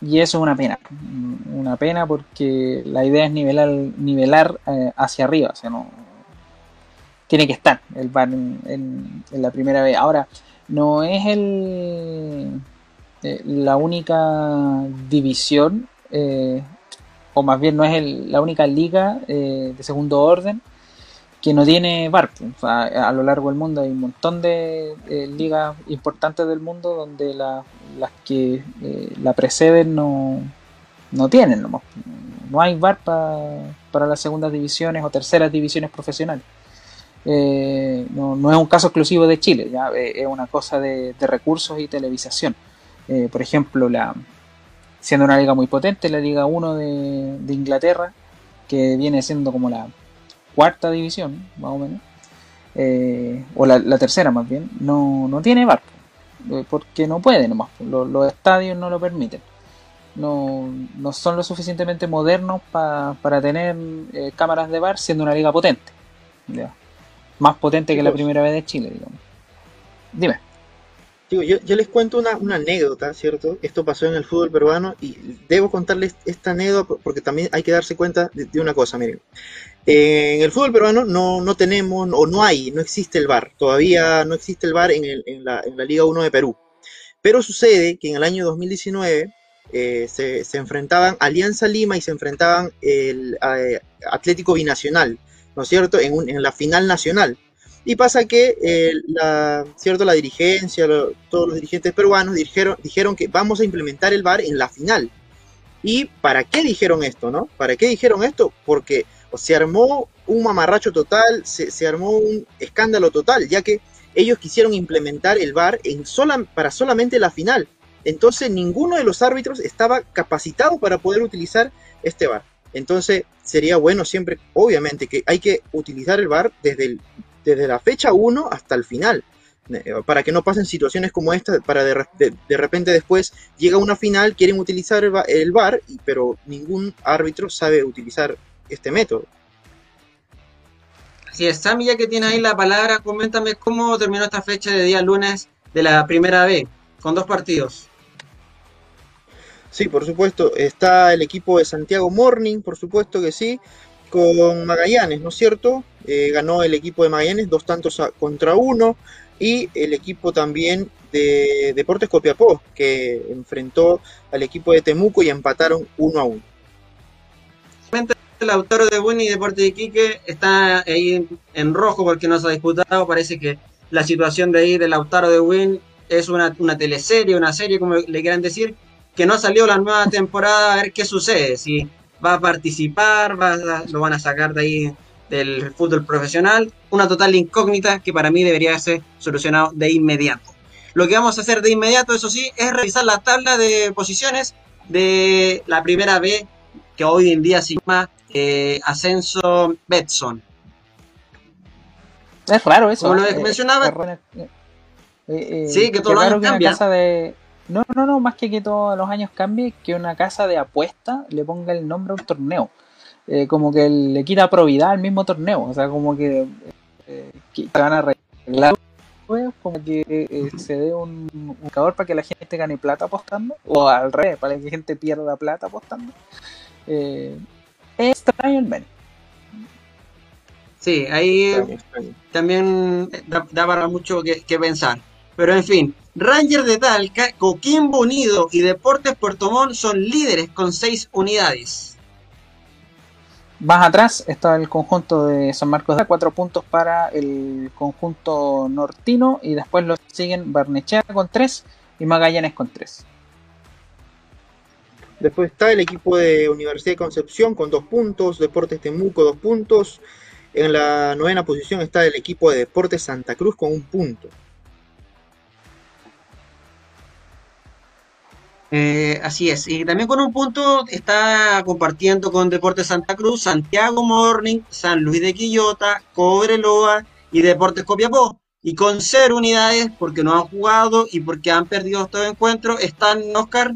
y eso es una pena, una pena porque la idea es nivelar, nivelar eh, hacia arriba, o sea, no tiene que estar el bar en, la primera vez. Ahora, no es el eh, la única división, o más bien no es la única liga de segundo orden que no tiene VAR. a lo largo del mundo hay un montón de ligas importantes del mundo donde la, las que eh, la preceden no, no tienen. No, no hay VAR para las segundas divisiones o terceras divisiones profesionales. Eh, no, no, es un caso exclusivo de Chile, ¿ya? Eh, es una cosa de, recursos y televisación. por ejemplo, la, siendo una liga muy potente, la Liga 1 de, de Inglaterra, que viene siendo como la cuarta división, más o menos, eh, o la, tercera más bien, no, no tiene eh, porque no puede nomás, los, estadios no lo permiten. No, no son lo suficientemente modernos para tener eh, cámaras de bar siendo una liga potente. Más potente que la primera vez de Chile, digamos. Dime. Digo, yo, les cuento una, anécdota, ¿cierto? Esto pasó en el fútbol peruano y debo contarles esta anécdota porque también hay que darse cuenta de, de una cosa, miren. Eh, en el fútbol peruano no, no, tenemos o no hay, no existe el VAR. Todavía no existe el VAR en, la, Liga 1 de Perú. Pero sucede que en el año 2019 eh, se, enfrentaban Alianza Lima y se enfrentaban el eh, Atlético Binacional, ¿no es cierto? En, la final nacional. Y pasa que la, ¿cierto? la dirigencia, todos los dirigentes peruanos dijeron, dijeron que vamos a implementar el VAR en la final. ¿Y para qué dijeron esto, no? ¿Para qué dijeron esto? Porque se armó un mamarracho total, se, armó un escándalo total, ya que ellos quisieron implementar el VAR en sola, para solamente la final. Entonces ninguno de los árbitros estaba capacitado para poder utilizar este VAR. Entonces sería bueno siempre, obviamente, que hay que utilizar el VAR desde, desde la fecha 1 hasta el final, eh, para que no pasen situaciones como esta, para de, repente después llega una final, quieren utilizar el, el VAR, pero ningún árbitro sabe utilizar este método. Así es, Sammy, ya que tienes ahí la palabra, coméntame cómo terminó esta fecha de día lunes de la primera B, con dos partidos. Sí, por supuesto, está el equipo de Santiago Morning, por supuesto que sí, con Magallanes, ¿no es cierto? Eh, ganó el equipo de Magallanes dos tantos contra uno y el equipo también de Deportes Copiapó, que enfrentó al equipo de Temuco y empataron uno a uno el autor de Win y Deporte de Iquique está ahí en, rojo porque no se ha disputado. Parece que la situación de ahí del Lautaro de Win es una, teleserie, una serie, como le quieran decir, que no salió la nueva temporada, a ver qué sucede. Si va a participar, va lo van a sacar de ahí del fútbol profesional. Una total incógnita que para mí debería ser solucionado de inmediato. Lo que vamos a hacer de inmediato, eso sí, es revisar la tabla de posiciones de la primera B, que hoy en día se llama eh, Ascenso Betson. Es raro eso. Como lo que mencionaba. Eh, eh, sí, que todos los años cambia. De... No, no, no, más que que todos los años cambie, que una casa de apuesta le ponga el nombre a un torneo. como que le quita probidad al mismo torneo. O sea, como que, que van a arreglar como que se dé un, un para que la gente gane plata apostando, o al revés, para que la gente pierda plata apostando. Eh, extraño el Sí, ahí también da, para mucho que, pensar. Pero en fin, Ranger de Talca, Coquimbo Unido y Deportes Puerto Montt son líderes con seis unidades. Más atrás está el conjunto de San Marcos de cuatro puntos para el conjunto nortino y después lo siguen Barnechea con tres y Magallanes con tres. Después está el equipo de Universidad de Concepción con dos puntos, Deportes Temuco dos puntos. En la novena posición está el equipo de Deportes Santa Cruz con un punto. Eh, así es. Y también con un punto está compartiendo con Deportes Santa Cruz, Santiago Morning, San Luis de Quillota, Cobreloa y Deportes Copiapó. Y con cero unidades, porque no han jugado y porque han perdido estos encuentros, están Oscar.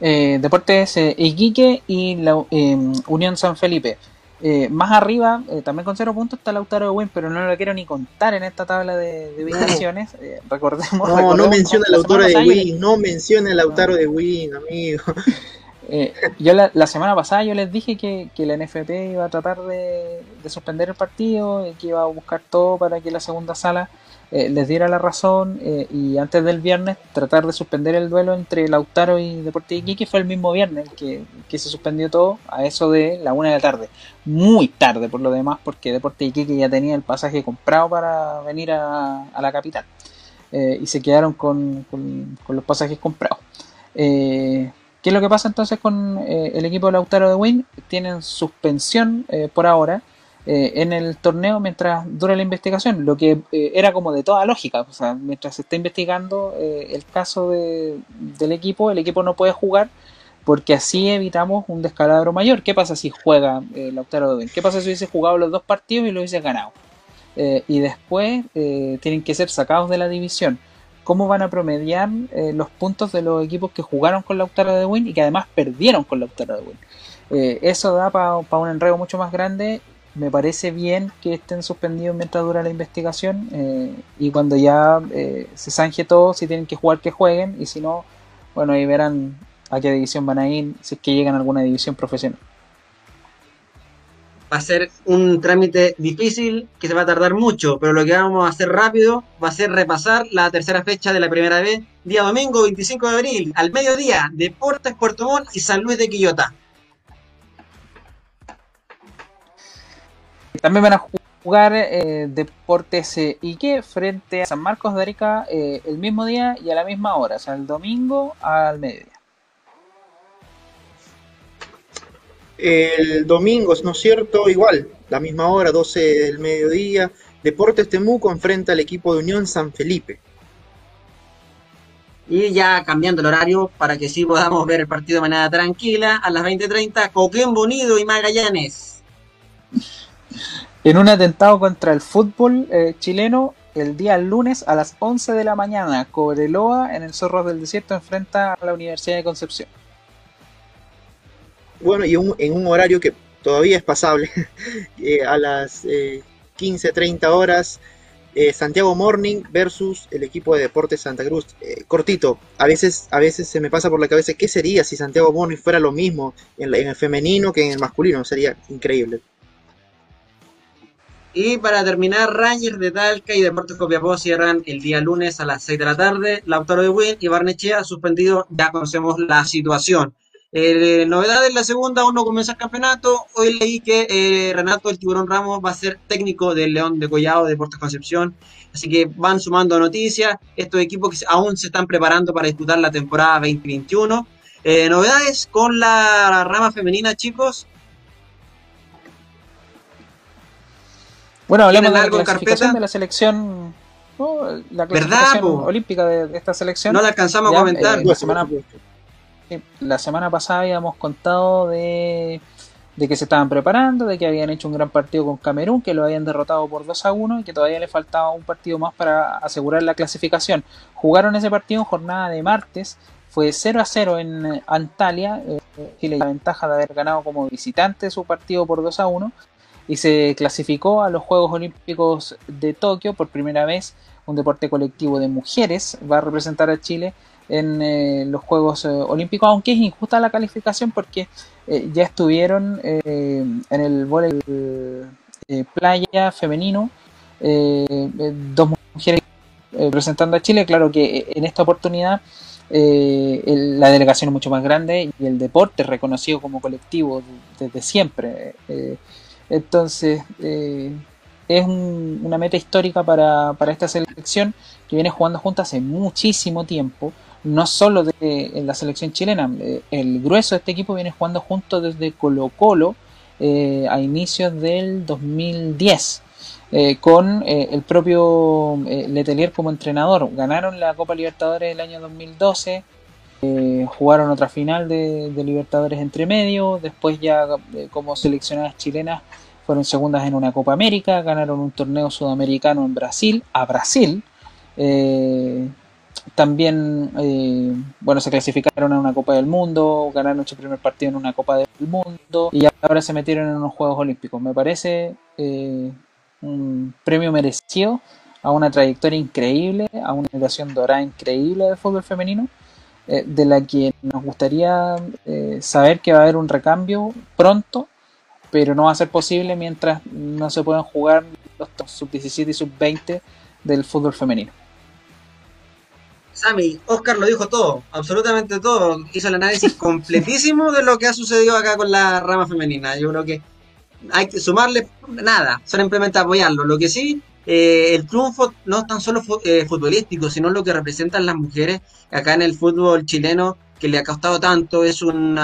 Eh, Deportes eh, Iquique y la eh, Unión San Felipe. Eh, más arriba, eh, también con cero puntos, está Lautaro de Win, pero no lo quiero ni contar en esta tabla de, de ubicaciones. Eh, recordemos. No, no menciona el la autor semana de Win, no menciona el autor de Win, amigo. *laughs* Eh, yo la, la semana pasada yo les dije que, que la NFP iba a tratar de, de suspender el partido y que iba a buscar todo para que la segunda sala eh, les diera la razón eh, y antes del viernes tratar de suspender el duelo entre Lautaro y Deportes Iquique fue el mismo viernes que, que se suspendió todo a eso de la una de la tarde muy tarde por lo demás porque Deportes Iquique ya tenía el pasaje comprado para venir a, a la capital eh, y se quedaron con, con, los pasajes comprados ¿Qué es lo que pasa entonces con el equipo de Lautaro de Win? Tienen suspensión por ahora eh, en el torneo mientras dura la investigación, lo que eh, era como de toda lógica. O sea, mientras se está investigando eh, el caso de- del equipo, el equipo no puede jugar porque así evitamos un descalabro mayor. ¿Qué pasa si juega eh, Lautaro Win? ¿Qué pasa si hubiese jugado los dos partidos y lo hubiese ganado? Eh, y después tienen que ser sacados de la división cómo van a promediar los puntos de los equipos que jugaron con Lautaro de Win y que además perdieron con Lautaro de Win. Eh, eso da para un enredo mucho más grande. Me parece bien que estén suspendidos mientras dura la investigación eh, y cuando ya eh, se zanje todo, si tienen que jugar, que jueguen y si no, bueno, ahí verán a qué división van a ir, si es que llegan a alguna división profesional. Va a ser un trámite difícil que se va a tardar mucho, pero lo que vamos a hacer rápido va a ser repasar la tercera fecha de la primera vez, día domingo 25 de abril, al mediodía, Deportes Puerto Montt y San Luis de Quillota. También van a jugar eh, Deportes eh, Ique frente a San Marcos de Arica eh, el mismo día y a la misma hora, o sea, el domingo al mediodía. El domingo, ¿no es cierto? Igual, la misma hora, 12 del mediodía. Deportes Temuco enfrenta al equipo de Unión San Felipe. Y ya cambiando el horario para que sí podamos ver el partido de manera tranquila, a las 20.30, Coquimbo Unido y Magallanes. En un atentado contra el fútbol eh, chileno, el día lunes a las 11 de la mañana, Cobreloa en el Zorro del Desierto enfrenta a la Universidad de Concepción. Bueno, y un- en un horario que todavía es pasable, *laughs* eh, a las eh, 15.30 horas, eh, Santiago Morning versus el equipo de Deportes Santa Cruz. Eh, cortito, a veces, a veces se me pasa por la cabeza qué sería si Santiago Morning fuera lo mismo en, la- en el femenino que en el masculino, sería increíble. Y para terminar, Rangers de Talca y Deportes Copiapó cierran el día lunes a las 6 de la tarde. Lautaro de Win y Barnechea suspendido, ya conocemos la situación. Eh, novedad en la segunda, aún no comienza el campeonato. Hoy leí que eh, Renato el Tiburón Ramos va a ser técnico del León de Collado, Deportes Concepción. Así que van sumando noticias. Estos equipos aún se están preparando para disputar la temporada 2021. Eh, novedades con la rama femenina, chicos. Bueno, hablemos de ¿Tienen la en clasificación de la selección, ¿no? la ¿Verdad, clasificación olímpica de, de esta selección. No la alcanzamos Ya, a comentar. eh, la semana La semana pasada habíamos contado de, de que se estaban preparando, de que habían hecho un gran partido con Camerún, que lo habían derrotado por 2 a 1 y que todavía le faltaba un partido más para asegurar la clasificación. Jugaron ese partido en jornada de martes, fue 0 a 0 en Antalya, eh, Chile la ventaja de haber ganado como visitante su partido por 2 a 1 y se clasificó a los Juegos Olímpicos de Tokio por primera vez. Un deporte colectivo de mujeres va a representar a Chile en eh, los Juegos eh, Olímpicos, aunque es injusta la calificación porque eh, ya estuvieron en el voleibol playa femenino dos mujeres representando a Chile. Claro que en esta oportunidad eh, la delegación es mucho más grande y el deporte reconocido como colectivo desde siempre. Eh, entonces, eh, es una meta histórica para, para, esta selección que viene jugando juntas hace muchísimo tiempo, no solo de, la selección chilena, el grueso de este equipo viene jugando juntos desde Colo Colo a inicios del 2010. Eh, con eh, el propio eh, Letelier como entrenador. Ganaron la Copa Libertadores el año 2012, jugaron otra final de, Libertadores entre medio, después ya como seleccionadas chilenas fueron segundas en una Copa América, ganaron un torneo sudamericano en Brasil, a Brasil. también, bueno, se clasificaron a una Copa del Mundo, ganaron su primer partido en una Copa del Mundo y ahora se metieron en unos Juegos Olímpicos. Me parece un premio merecido a una trayectoria increíble, a una generación dorada increíble de fútbol femenino, eh, de la que nos gustaría eh, saber que va a haber un recambio pronto, pero no va a ser posible mientras no se puedan jugar los sub-17 y sub-20 del fútbol femenino. Sammy, Oscar lo dijo todo, absolutamente todo. Hizo el análisis *laughs* completísimo de lo que ha sucedido acá con la rama femenina. Yo creo que hay que sumarle nada, simplemente apoyarlo. Lo que sí, eh, el triunfo no tan solo eh, futbolístico, sino lo que representan las mujeres acá en el fútbol chileno que le ha costado tanto, es un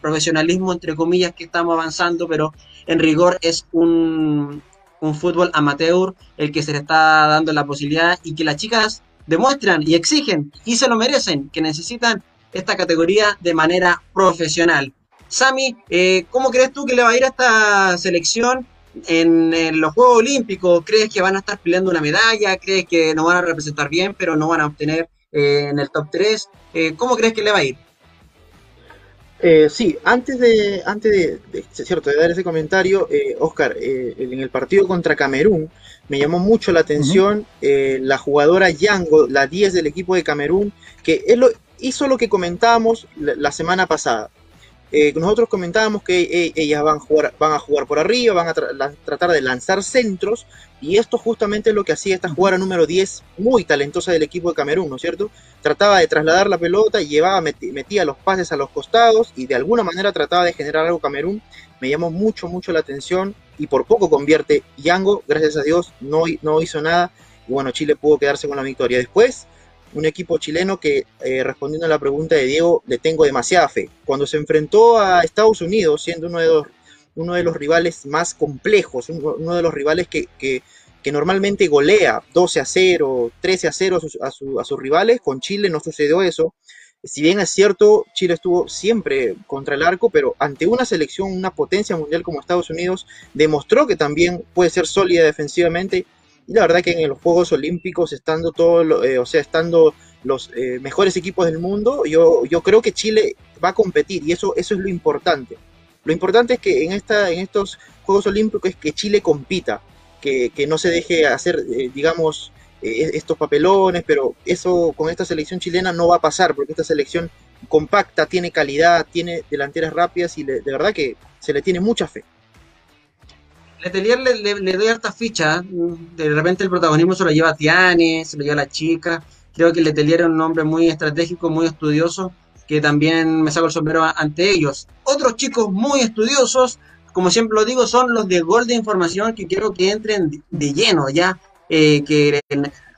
profesionalismo entre comillas que estamos avanzando, pero en rigor es un, un fútbol amateur el que se le está dando la posibilidad y que las chicas demuestran y exigen y se lo merecen, que necesitan esta categoría de manera profesional. Sami, eh, ¿cómo crees tú que le va a ir a esta selección en, los Juegos Olímpicos? ¿Crees que van a estar peleando una medalla? ¿Crees que no van a representar bien, pero no van a obtener eh, en el top 3? Eh, ¿Cómo crees que le va a ir? sí, antes de, antes de, cierto, de dar ese comentario, Oscar, en el partido contra Camerún me llamó mucho la atención la jugadora Yango, la 10 del equipo de Camerún, que lo, hizo lo que comentábamos la semana pasada eh, nosotros comentábamos que eh, ellas van a, jugar, van a jugar por arriba, van a tratar de lanzar centros, y esto justamente es lo que hacía esta jugadora número 10, muy talentosa del equipo de Camerún, ¿no es cierto? Trataba de trasladar la pelota, llevaba, metía los pases a los costados, y de alguna manera trataba de generar algo Camerún. Me llamó mucho, mucho la atención, y por poco convierte Yango, gracias a Dios, no, no hizo nada, y bueno, Chile pudo quedarse con la victoria. Después, un equipo chileno que, eh, respondiendo a la pregunta de Diego, le tengo demasiada fe. Cuando se enfrentó a Estados Unidos, siendo uno de los, rivales más complejos, uno, de los rivales que, normalmente golea 12 a 0, 13 a 0 a, sus rivales, con Chile no sucedió eso. Si bien es cierto, Chile estuvo siempre contra el arco, pero ante una selección, una potencia mundial como Estados Unidos, demostró que también puede ser sólida defensivamente la verdad que en los Juegos Olímpicos, estando todo, eh, o sea, estando los eh, mejores equipos del mundo, yo, yo creo que Chile va a competir y eso, eso es lo importante. Lo importante es que en, esta, en estos Juegos Olímpicos es que Chile compita, que, que no se deje hacer, eh, digamos, estos papelones, pero eso con esta selección chilena no va a pasar, porque esta selección compacta, tiene calidad, tiene delanteras rápidas y de verdad que se le tiene mucha fe. Letelier le, le, doy harta ficha. De repente el protagonismo se lo lleva a Tiane, se lo lleva a la chica. Creo que Letelier es un hombre muy estratégico, muy estudioso, que también me saco el sombrero ante ellos. Otros chicos muy estudiosos, como siempre lo digo, son los de Gol de Información, que quiero que entren de lleno ya, eh, que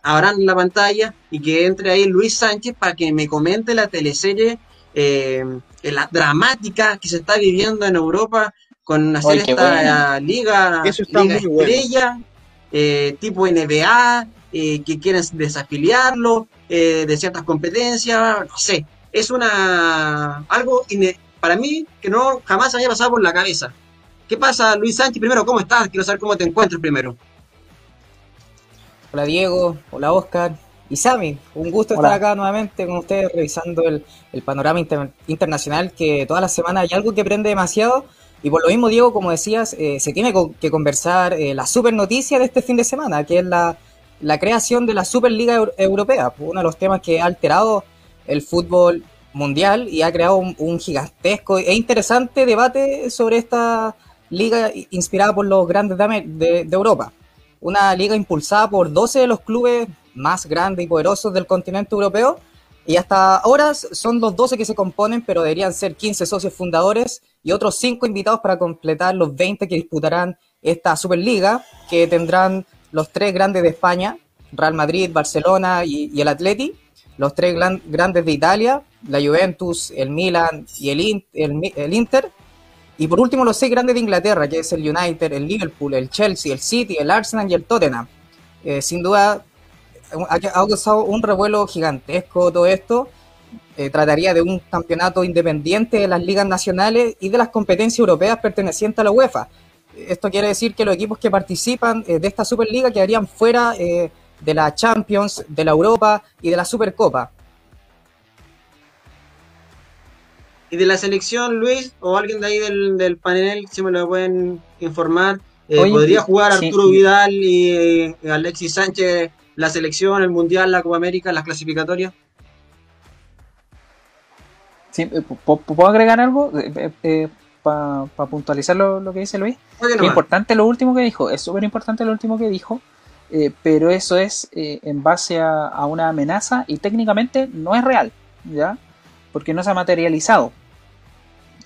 abran la pantalla y que entre ahí Luis Sánchez para que me comente la teleserie, eh, la dramática que se está viviendo en Europa con hacer esta liga, liga estrella, eh, tipo NBA, eh, que quieren desafiliarlo eh, de ciertas competencias, no sé, es una algo para mí que no jamás había pasado por la cabeza. ¿Qué pasa, Luis Sánchez? Primero, ¿cómo estás? Quiero saber cómo te encuentras primero. Hola Diego, hola Oscar y Sami. Un gusto estar acá nuevamente con ustedes revisando el, panorama internacional que toda la semana hay algo que prende demasiado y por lo mismo, Diego, como decías, eh, se tiene que conversar eh, la super noticia de este fin de semana, que es la, creación de la Superliga Europea, uno de los temas que ha alterado el fútbol mundial y ha creado un, gigantesco e interesante debate sobre esta liga inspirada por los grandes de, de, Europa. Una liga impulsada por 12 de los clubes más grandes y poderosos del continente europeo Y hasta ahora son los 12 que se componen, pero deberían ser 15 socios fundadores y otros 5 invitados para completar los 20 que disputarán esta Superliga, que tendrán los tres grandes de España, Real Madrid, Barcelona y, el Atleti, los tres grandes de Italia, la Juventus, el Milan y el, el, Inter, y por último los seis grandes de Inglaterra, que es el United, el Liverpool, el Chelsea, el City, el Arsenal y el Tottenham. Eh, sin duda ha, causado un revuelo gigantesco todo esto. Eh, trataría de un campeonato independiente de las ligas nacionales y de las competencias europeas pertenecientes a la UEFA. Esto quiere decir que los equipos que participan eh, de esta Superliga quedarían fuera de la Champions, de la Europa y de la Supercopa. Y de la selección, Luis, o alguien de ahí del, panel, si me lo pueden informar, eh, ¿podría jugar Arturo Vidal y Alexis Sánchez la selección, el Mundial, la Copa América, las clasificatorias? Sí, eh, ¿Puedo agregar algo eh, eh, para puntualizar lo, que dice Luis? Es importante lo último que dijo, es súper importante lo último que dijo, pero eso es en base a, una amenaza y técnicamente no es real, ¿ya? Porque no se ha materializado.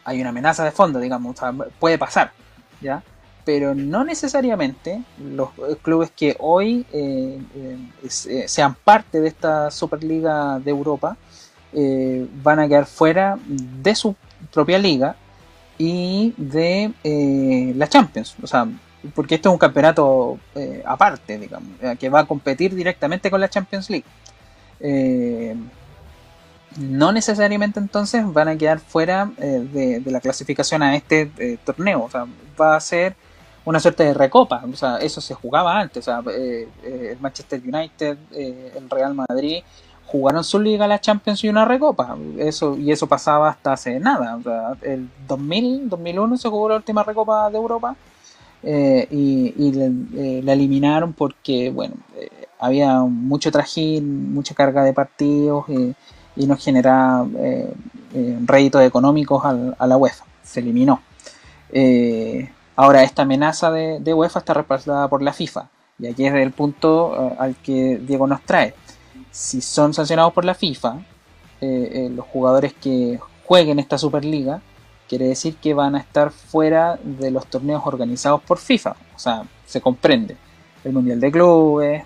Hay una amenaza de fondo, digamos, puede pasar, ¿ya? Pero no necesariamente los clubes que hoy eh, eh, sean parte de esta Superliga de Europa eh, van a quedar fuera de su propia liga y de la Champions. O sea, porque esto es un campeonato aparte, digamos, que va a competir directamente con la Champions League. no necesariamente entonces van a quedar fuera de, la clasificación a este torneo. O sea, va a ser una suerte de recopa, o sea, eso se jugaba antes, o sea, eh, eh, el Manchester United, eh, el Real Madrid jugaron su liga, la Champions y una recopa, eso y eso pasaba hasta hace nada, o sea, el 2000, 2001 se jugó la última recopa de Europa y, la eliminaron porque, bueno, había mucho trajín, mucha carga de partidos y no generaba réditos económicos a, la UEFA, se eliminó. Ahora, esta amenaza de, UEFA está respaldada por la FIFA. Y aquí es el punto eh, al que Diego nos trae. Si son sancionados por la FIFA, eh, eh, los jugadores que jueguen esta Superliga, quiere decir que van a estar fuera de los torneos organizados por FIFA. O sea, se comprende. El Mundial de Clubes,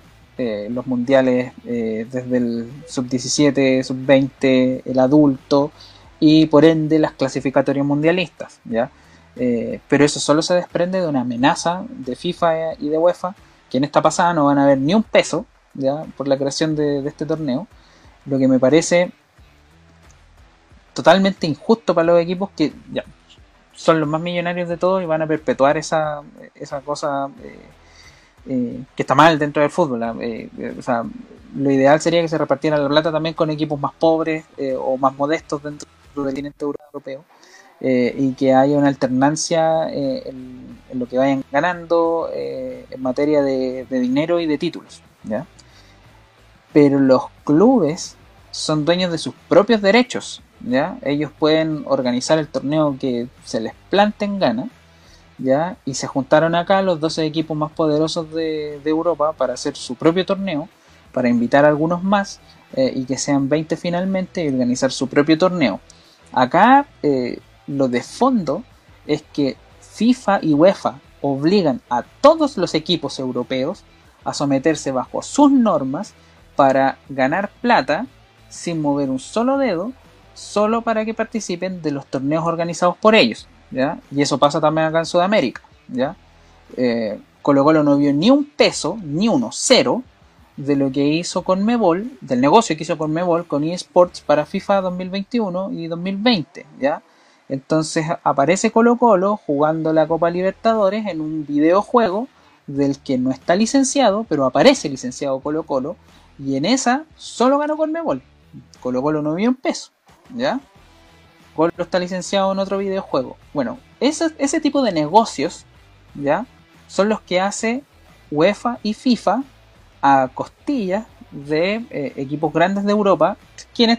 los mundiales desde el sub-17, sub-20, el adulto y por ende las clasificatorias mundialistas. ¿ya? Eh, pero eso solo se desprende de una amenaza de FIFA y de UEFA, que en esta pasada no van a ver ni un peso ¿ya? por la creación de, este torneo, lo que me parece totalmente injusto para los equipos que ya, son los más millonarios de todos y van a perpetuar esa, esa cosa eh, eh, que está mal dentro del fútbol. o sea, lo ideal sería que se repartiera la plata también con equipos más pobres o más modestos dentro del continente europeo eh, y que haya una alternancia eh, en, lo que vayan ganando eh, en materia de, dinero y de títulos. ¿ya? Pero los clubes son dueños de sus propios derechos. ¿ya? Ellos pueden organizar el torneo que se les plante en gana. ¿ya? Y se juntaron acá los 12 equipos más poderosos de, de Europa para hacer su propio torneo, para invitar a algunos más y que sean 20 finalmente y organizar su propio torneo. Acá lo de fondo es que FIFA y UEFA obligan a todos los equipos europeos a someterse bajo sus normas para ganar plata sin mover un solo dedo, solo para que participen de los torneos organizados por ellos. ¿ya? Y eso pasa también acá en Sudamérica. ¿ya? Eh, Colo Colo no vio ni un peso, ni uno, cero, de lo que hizo con Mebol, del negocio que hizo con Mebol, con eSports para FIFA 2021 y 2020. ¿ya? Entonces aparece Colo Colo jugando la Copa Libertadores en un videojuego del que no está licenciado, pero aparece licenciado Colo Colo, y en esa solo ganó Conmebol. Colo Colo no vio un peso, ¿ya? Colo está licenciado en otro videojuego. Bueno, ese, ese tipo de negocios, ¿ya? Son los que hace UEFA y FIFA a costillas de eh, equipos grandes de Europa, quienes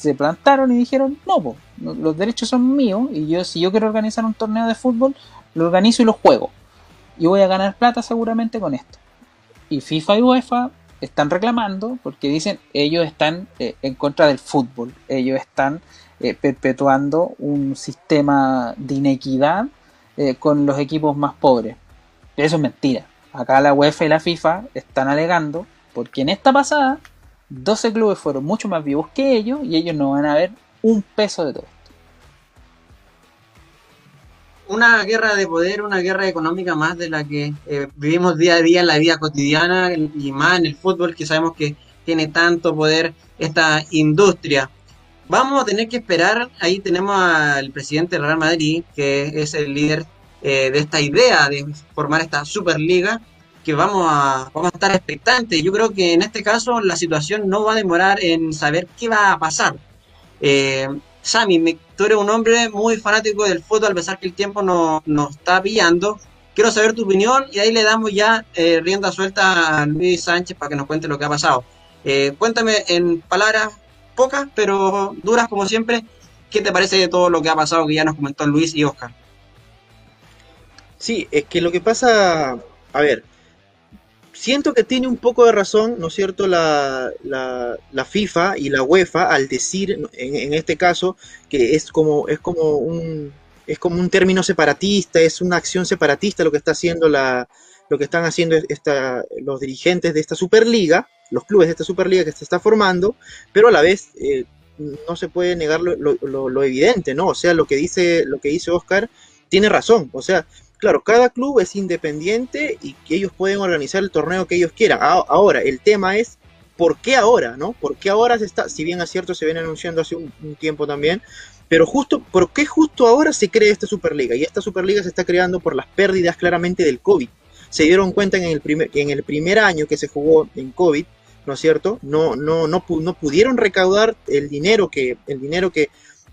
se plantaron y dijeron, no, los derechos son míos y yo si yo quiero organizar un torneo de fútbol, lo organizo y lo juego. Y voy a ganar plata seguramente con esto. Y FIFA y UEFA están reclamando porque dicen ellos están eh, en contra del fútbol, ellos están eh, perpetuando un sistema de inequidad eh, con los equipos más pobres. Eso es mentira. Acá la UEFA y la FIFA están alegando porque en esta pasada 12 clubes fueron mucho más vivos que ellos y ellos no van a ver un peso de todo una guerra de poder, una guerra económica más de la que eh, vivimos día a día en la vida cotidiana y más en el fútbol que sabemos que tiene tanto poder esta industria. Vamos a tener que esperar, ahí tenemos al presidente del Real Madrid, que es el líder eh, de esta idea de formar esta Superliga, que vamos a, vamos a estar expectantes. Yo creo que en este caso la situación no va a demorar en saber qué va a pasar. Eh, Sammy, tú eres un hombre muy fanático del fútbol, a pesar que el tiempo nos no está pillando. Quiero saber tu opinión y ahí le damos ya eh, rienda suelta a Luis Sánchez para que nos cuente lo que ha pasado. Eh, cuéntame en palabras pocas, pero duras como siempre, ¿qué te parece de todo lo que ha pasado que ya nos comentó Luis y Oscar? Sí, es que lo que pasa, a ver, siento que tiene un poco de razón, ¿no es cierto?, la, la, FIFA y la UEFA al decir, en, este caso, que es como, es como un es como un término separatista, es una acción separatista lo que está haciendo la, lo que están haciendo esta, los dirigentes de esta Superliga, los clubes de esta Superliga que se está formando, pero a la vez eh, no se puede negar lo, lo, lo, evidente, ¿no? O sea, lo que dice, lo que dice Oscar tiene razón. O sea, claro, cada club es independiente y que ellos pueden organizar el torneo que ellos quieran. Ahora, el tema es por qué ahora, ¿no? ¿Por qué ahora se está, si bien es cierto, se viene anunciando hace un, tiempo también, pero justo, ¿por qué justo ahora se crea esta Superliga? Y esta Superliga se está creando por las pérdidas claramente del COVID. Se dieron cuenta en el primer, en el primer año que se jugó en COVID, ¿no es cierto? No, no, no, no pudieron recaudar el dinero que, el dinero que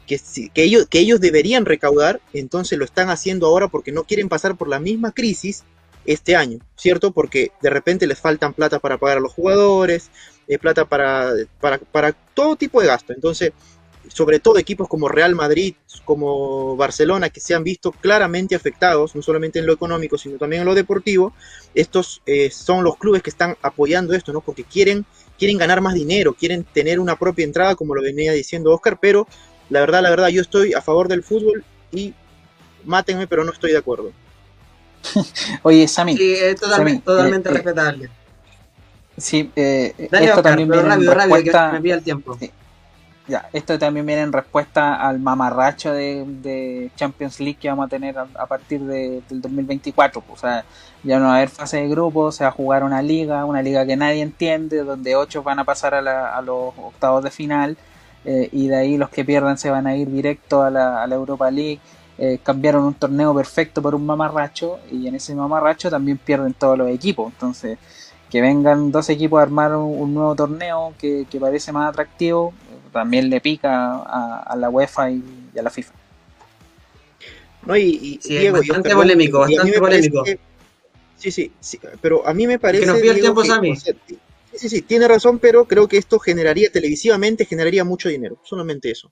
que, que, ellos, que ellos deberían recaudar, entonces lo están haciendo ahora porque no quieren pasar por la misma crisis este año, ¿cierto? Porque de repente les faltan plata para pagar a los jugadores, eh, plata para, para, todo tipo de gasto. Entonces, sobre todo equipos como Real Madrid, como Barcelona, que se han visto claramente afectados, no solamente en lo económico, sino también en lo deportivo, estos eh, son los clubes que están apoyando esto, ¿no? Porque quieren, quieren ganar más dinero, quieren tener una propia entrada, como lo venía diciendo Oscar, pero la verdad, la verdad, yo estoy a favor del fútbol y mátenme, pero no estoy de acuerdo. *laughs* Oye, Sammy. Sí, es totalmente, totalmente eh, eh, respetable. Sí, eh, esto también viene rápido, en respuesta, rápido, me el tiempo. ya, esto también viene en respuesta al mamarracho de, Champions League que vamos a tener a, partir de, del 2024. O sea, ya no va a haber fase de grupos, se va a jugar una liga, una liga que nadie entiende, donde ocho van a pasar a, a los octavos de final eh, y de ahí los que pierdan se van a ir directo a la, Europa League. Eh, cambiaron un torneo perfecto por un mamarracho y en ese mamarracho también pierden todos los equipos. Entonces, que vengan dos equipos a armar un, nuevo torneo que, parece más atractivo, también le pica a, la UEFA y, a la FIFA. No, y, bastante polémico, bastante polémico. sí, sí, sí, pero a mí me parece. Que nos el tiempo, Sammy sí, sí, tiene razón, pero creo que esto generaría, televisivamente, generaría mucho dinero. Solamente eso.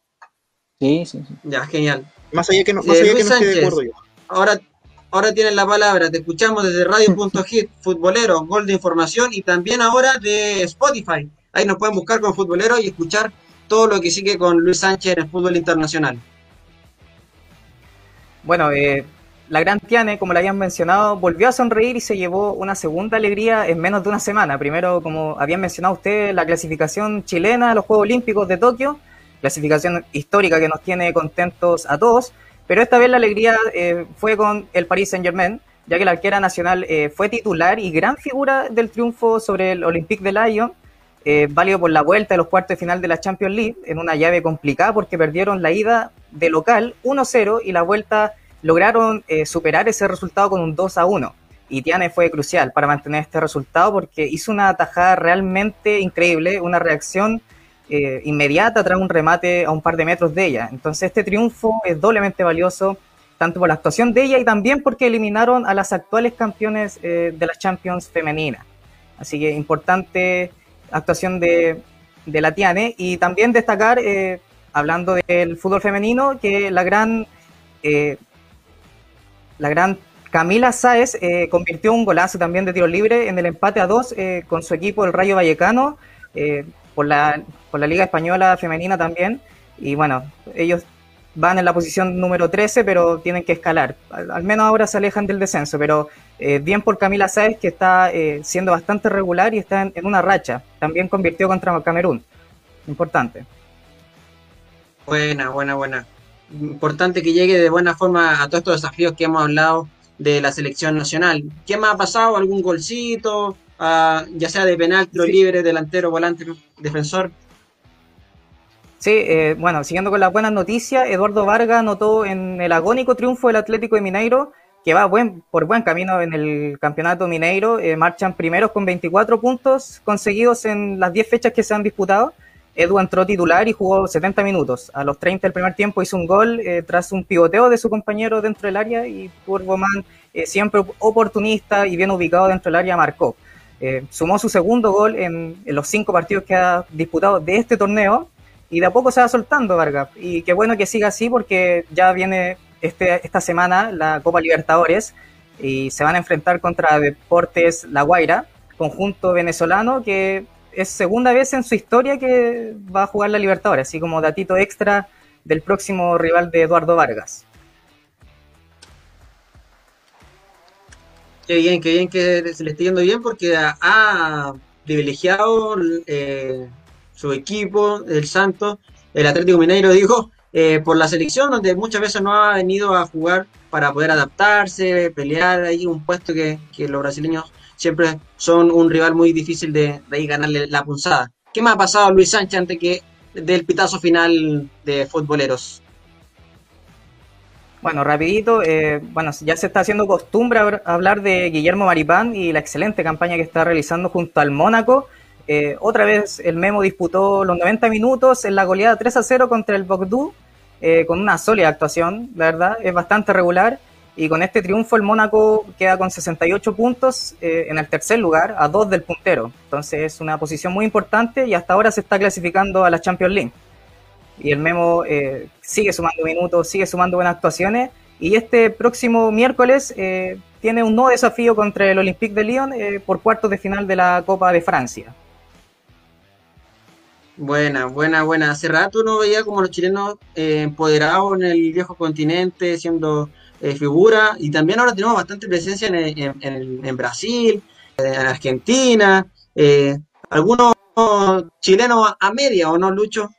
Sí, sí, sí. Ya, genial. Más allá que no, más allá que no esté de acuerdo yo. Ahora, ahora tienen la palabra. Te escuchamos desde Radio.hit, *laughs* Futbolero, Gol de Información y también ahora de Spotify. Ahí nos pueden buscar con Futbolero y escuchar todo lo que sigue con Luis Sánchez en el fútbol internacional. Bueno, eh, la gran Tiane, como la habían mencionado, volvió a sonreír y se llevó una segunda alegría en menos de una semana. Primero, como habían mencionado ustedes, la clasificación chilena a los Juegos Olímpicos de Tokio, clasificación histórica que nos tiene contentos a todos, pero esta vez la alegría eh, fue con el Paris Saint Germain, ya que la arquera nacional eh, fue titular y gran figura del triunfo sobre el Olympique de Lyon, eh, válido por la vuelta de los cuartos de final de la Champions League, en una llave complicada porque perdieron la ida de local 1-0 y la vuelta lograron eh, superar ese resultado con un 2 a 1. Y Tiane fue crucial para mantener este resultado porque hizo una tajada realmente increíble, una reacción eh, inmediata tras un remate a un par de metros de ella. Entonces este triunfo es doblemente valioso, tanto por la actuación de ella y también porque eliminaron a las actuales campeones eh, de las Champions femeninas. Así que importante actuación de, de la Tiane y también destacar, hablando del fútbol femenino, que la gran la gran Camila Sáez eh, convirtió un golazo también de tiro libre en el empate a dos eh, con su equipo, el Rayo Vallecano, eh, por, la, por la Liga Española Femenina también. Y bueno, ellos van en la posición número 13, pero tienen que escalar. Al, menos ahora se alejan del descenso, pero bien por Camila Sáez, que está siendo bastante regular y está en, una racha. También convirtió contra Camerún. Importante. Buena, buena, buena. Importante que llegue de buena forma a todos estos desafíos que hemos hablado de la selección nacional. ¿Qué más ha pasado? ¿Algún golcito? Ah, ya sea de penal, tiro libre, delantero, volante, defensor. Sí, eh, bueno, siguiendo con las buenas noticias, Eduardo Vargas anotó en el agónico triunfo del Atlético de Mineiro, que va buen, por buen camino en el campeonato mineiro. Eh, marchan primeros con 24 puntos conseguidos en las 10 fechas que se han disputado. Edu entró titular y jugó 70 minutos. A los 30 del primer tiempo hizo un gol eh, tras un pivoteo de su compañero dentro del área y Turboman, eh, siempre oportunista y bien ubicado dentro del área, marcó. Eh, sumó su segundo gol en, los cinco partidos que ha disputado de este torneo y de a poco se va soltando Vargas. Y qué bueno que siga así porque ya viene este, esta semana la Copa Libertadores y se van a enfrentar contra Deportes La Guaira, conjunto venezolano que es segunda vez en su historia que va a jugar la Libertadores, así como datito extra del próximo rival de Eduardo Vargas. Qué bien, qué bien que se le esté yendo bien porque ha, privilegiado eh, su equipo, el Santos, el Atlético Mineiro, digo, eh, por la selección, donde muchas veces no ha venido a jugar para poder adaptarse, pelear ahí un puesto que los brasileños siempre son un rival muy difícil de, de ganarle la punzada. ¿Qué más ha pasado Luis Sánchez antes que del pitazo final de futboleros? Bueno, rapidito, eh, bueno, ya se está haciendo costumbre hablar de Guillermo Maripán y la excelente campaña que está realizando junto al Mónaco. Eh, otra vez el Memo disputó los 90 minutos en la goleada 3 a 0 contra el Bogdú, eh, con una sólida actuación, la verdad, es bastante regular. Y con este triunfo el Mónaco queda con 68 puntos eh, en el tercer lugar, a dos del puntero. Entonces es una posición muy importante y hasta ahora se está clasificando a la Champions League. Y el Memo eh, sigue sumando minutos, sigue sumando buenas actuaciones. Y este próximo miércoles eh, tiene un nuevo desafío contra el Olympique de Lyon por cuartos de final de la Copa de Francia. Buena, buena, buena. Hace rato no veía como los chilenos empoderados en el viejo continente, siendo eh, figura y también ahora tenemos bastante presencia en, Brasil, en Argentina, eh, algunos chilenos a media, ¿o no, Lucho?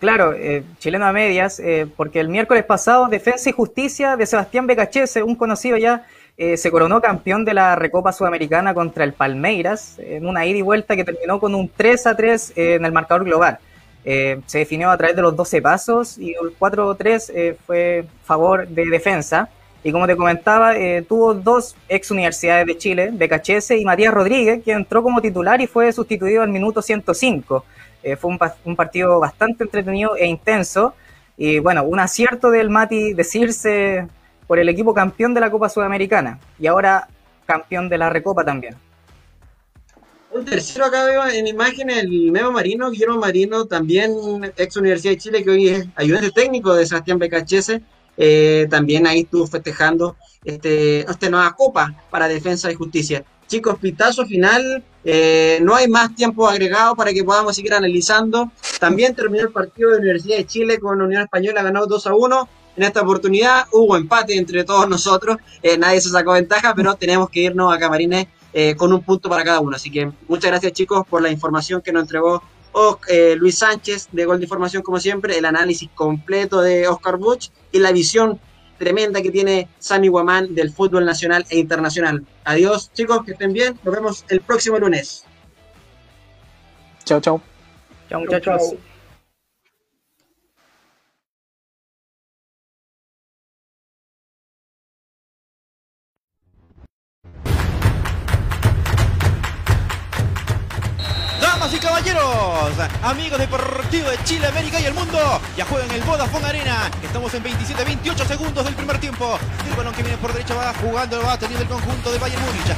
Claro, eh, chileno a medias, porque el miércoles pasado Defensa y Justicia de Sebastián Becachese, un conocido ya, se coronó campeón de la Recopa Sudamericana contra el Palmeiras en una ida y vuelta que terminó con un 3 a 3 en el marcador global. Eh, se definió a través de los 12 pasos y el 4-3 eh, fue favor de defensa. Y como te comentaba, eh, tuvo dos ex universidades de Chile, Becachese y Matías Rodríguez, que entró como titular y fue sustituido al minuto 105. fue un, un, partido bastante entretenido e intenso. Y bueno, un acierto del Mati decirse por el equipo campeón de la Copa Sudamericana y ahora campeón de la Recopa también. Un tercero acá veo en imagen el Memo Marino, Guillermo Marino, también ex Universidad de Chile, que hoy es ayudante técnico de Sebastián Becachese. Eh, también ahí estuvo festejando este, esta nueva copa para defensa y justicia. Chicos, pitazo final, eh, no hay más tiempo agregado para que podamos seguir analizando. También terminó el partido de Universidad de Chile con la Unión Española, ganó 2 a 1. En esta oportunidad hubo empate entre todos nosotros, eh, nadie se sacó ventaja, pero tenemos que irnos a Camarines eh, con un punto para cada uno. Así que muchas gracias chicos por la información que nos entregó eh, Luis Sánchez de Gol de Información como siempre, el análisis completo de Oscar Buch y la visión tremenda que tiene Sammy Guamán del fútbol nacional e internacional. Adiós chicos, que estén bien, nos vemos el próximo lunes. Chao, chao. Chao muchachos. Amigos deportivos de Chile, América y el mundo, ya juegan el Vodafone Arena. Estamos en 27-28 segundos del primer tiempo. El balón que viene por derecha va jugando, va teniendo el conjunto de Bayern Múnich.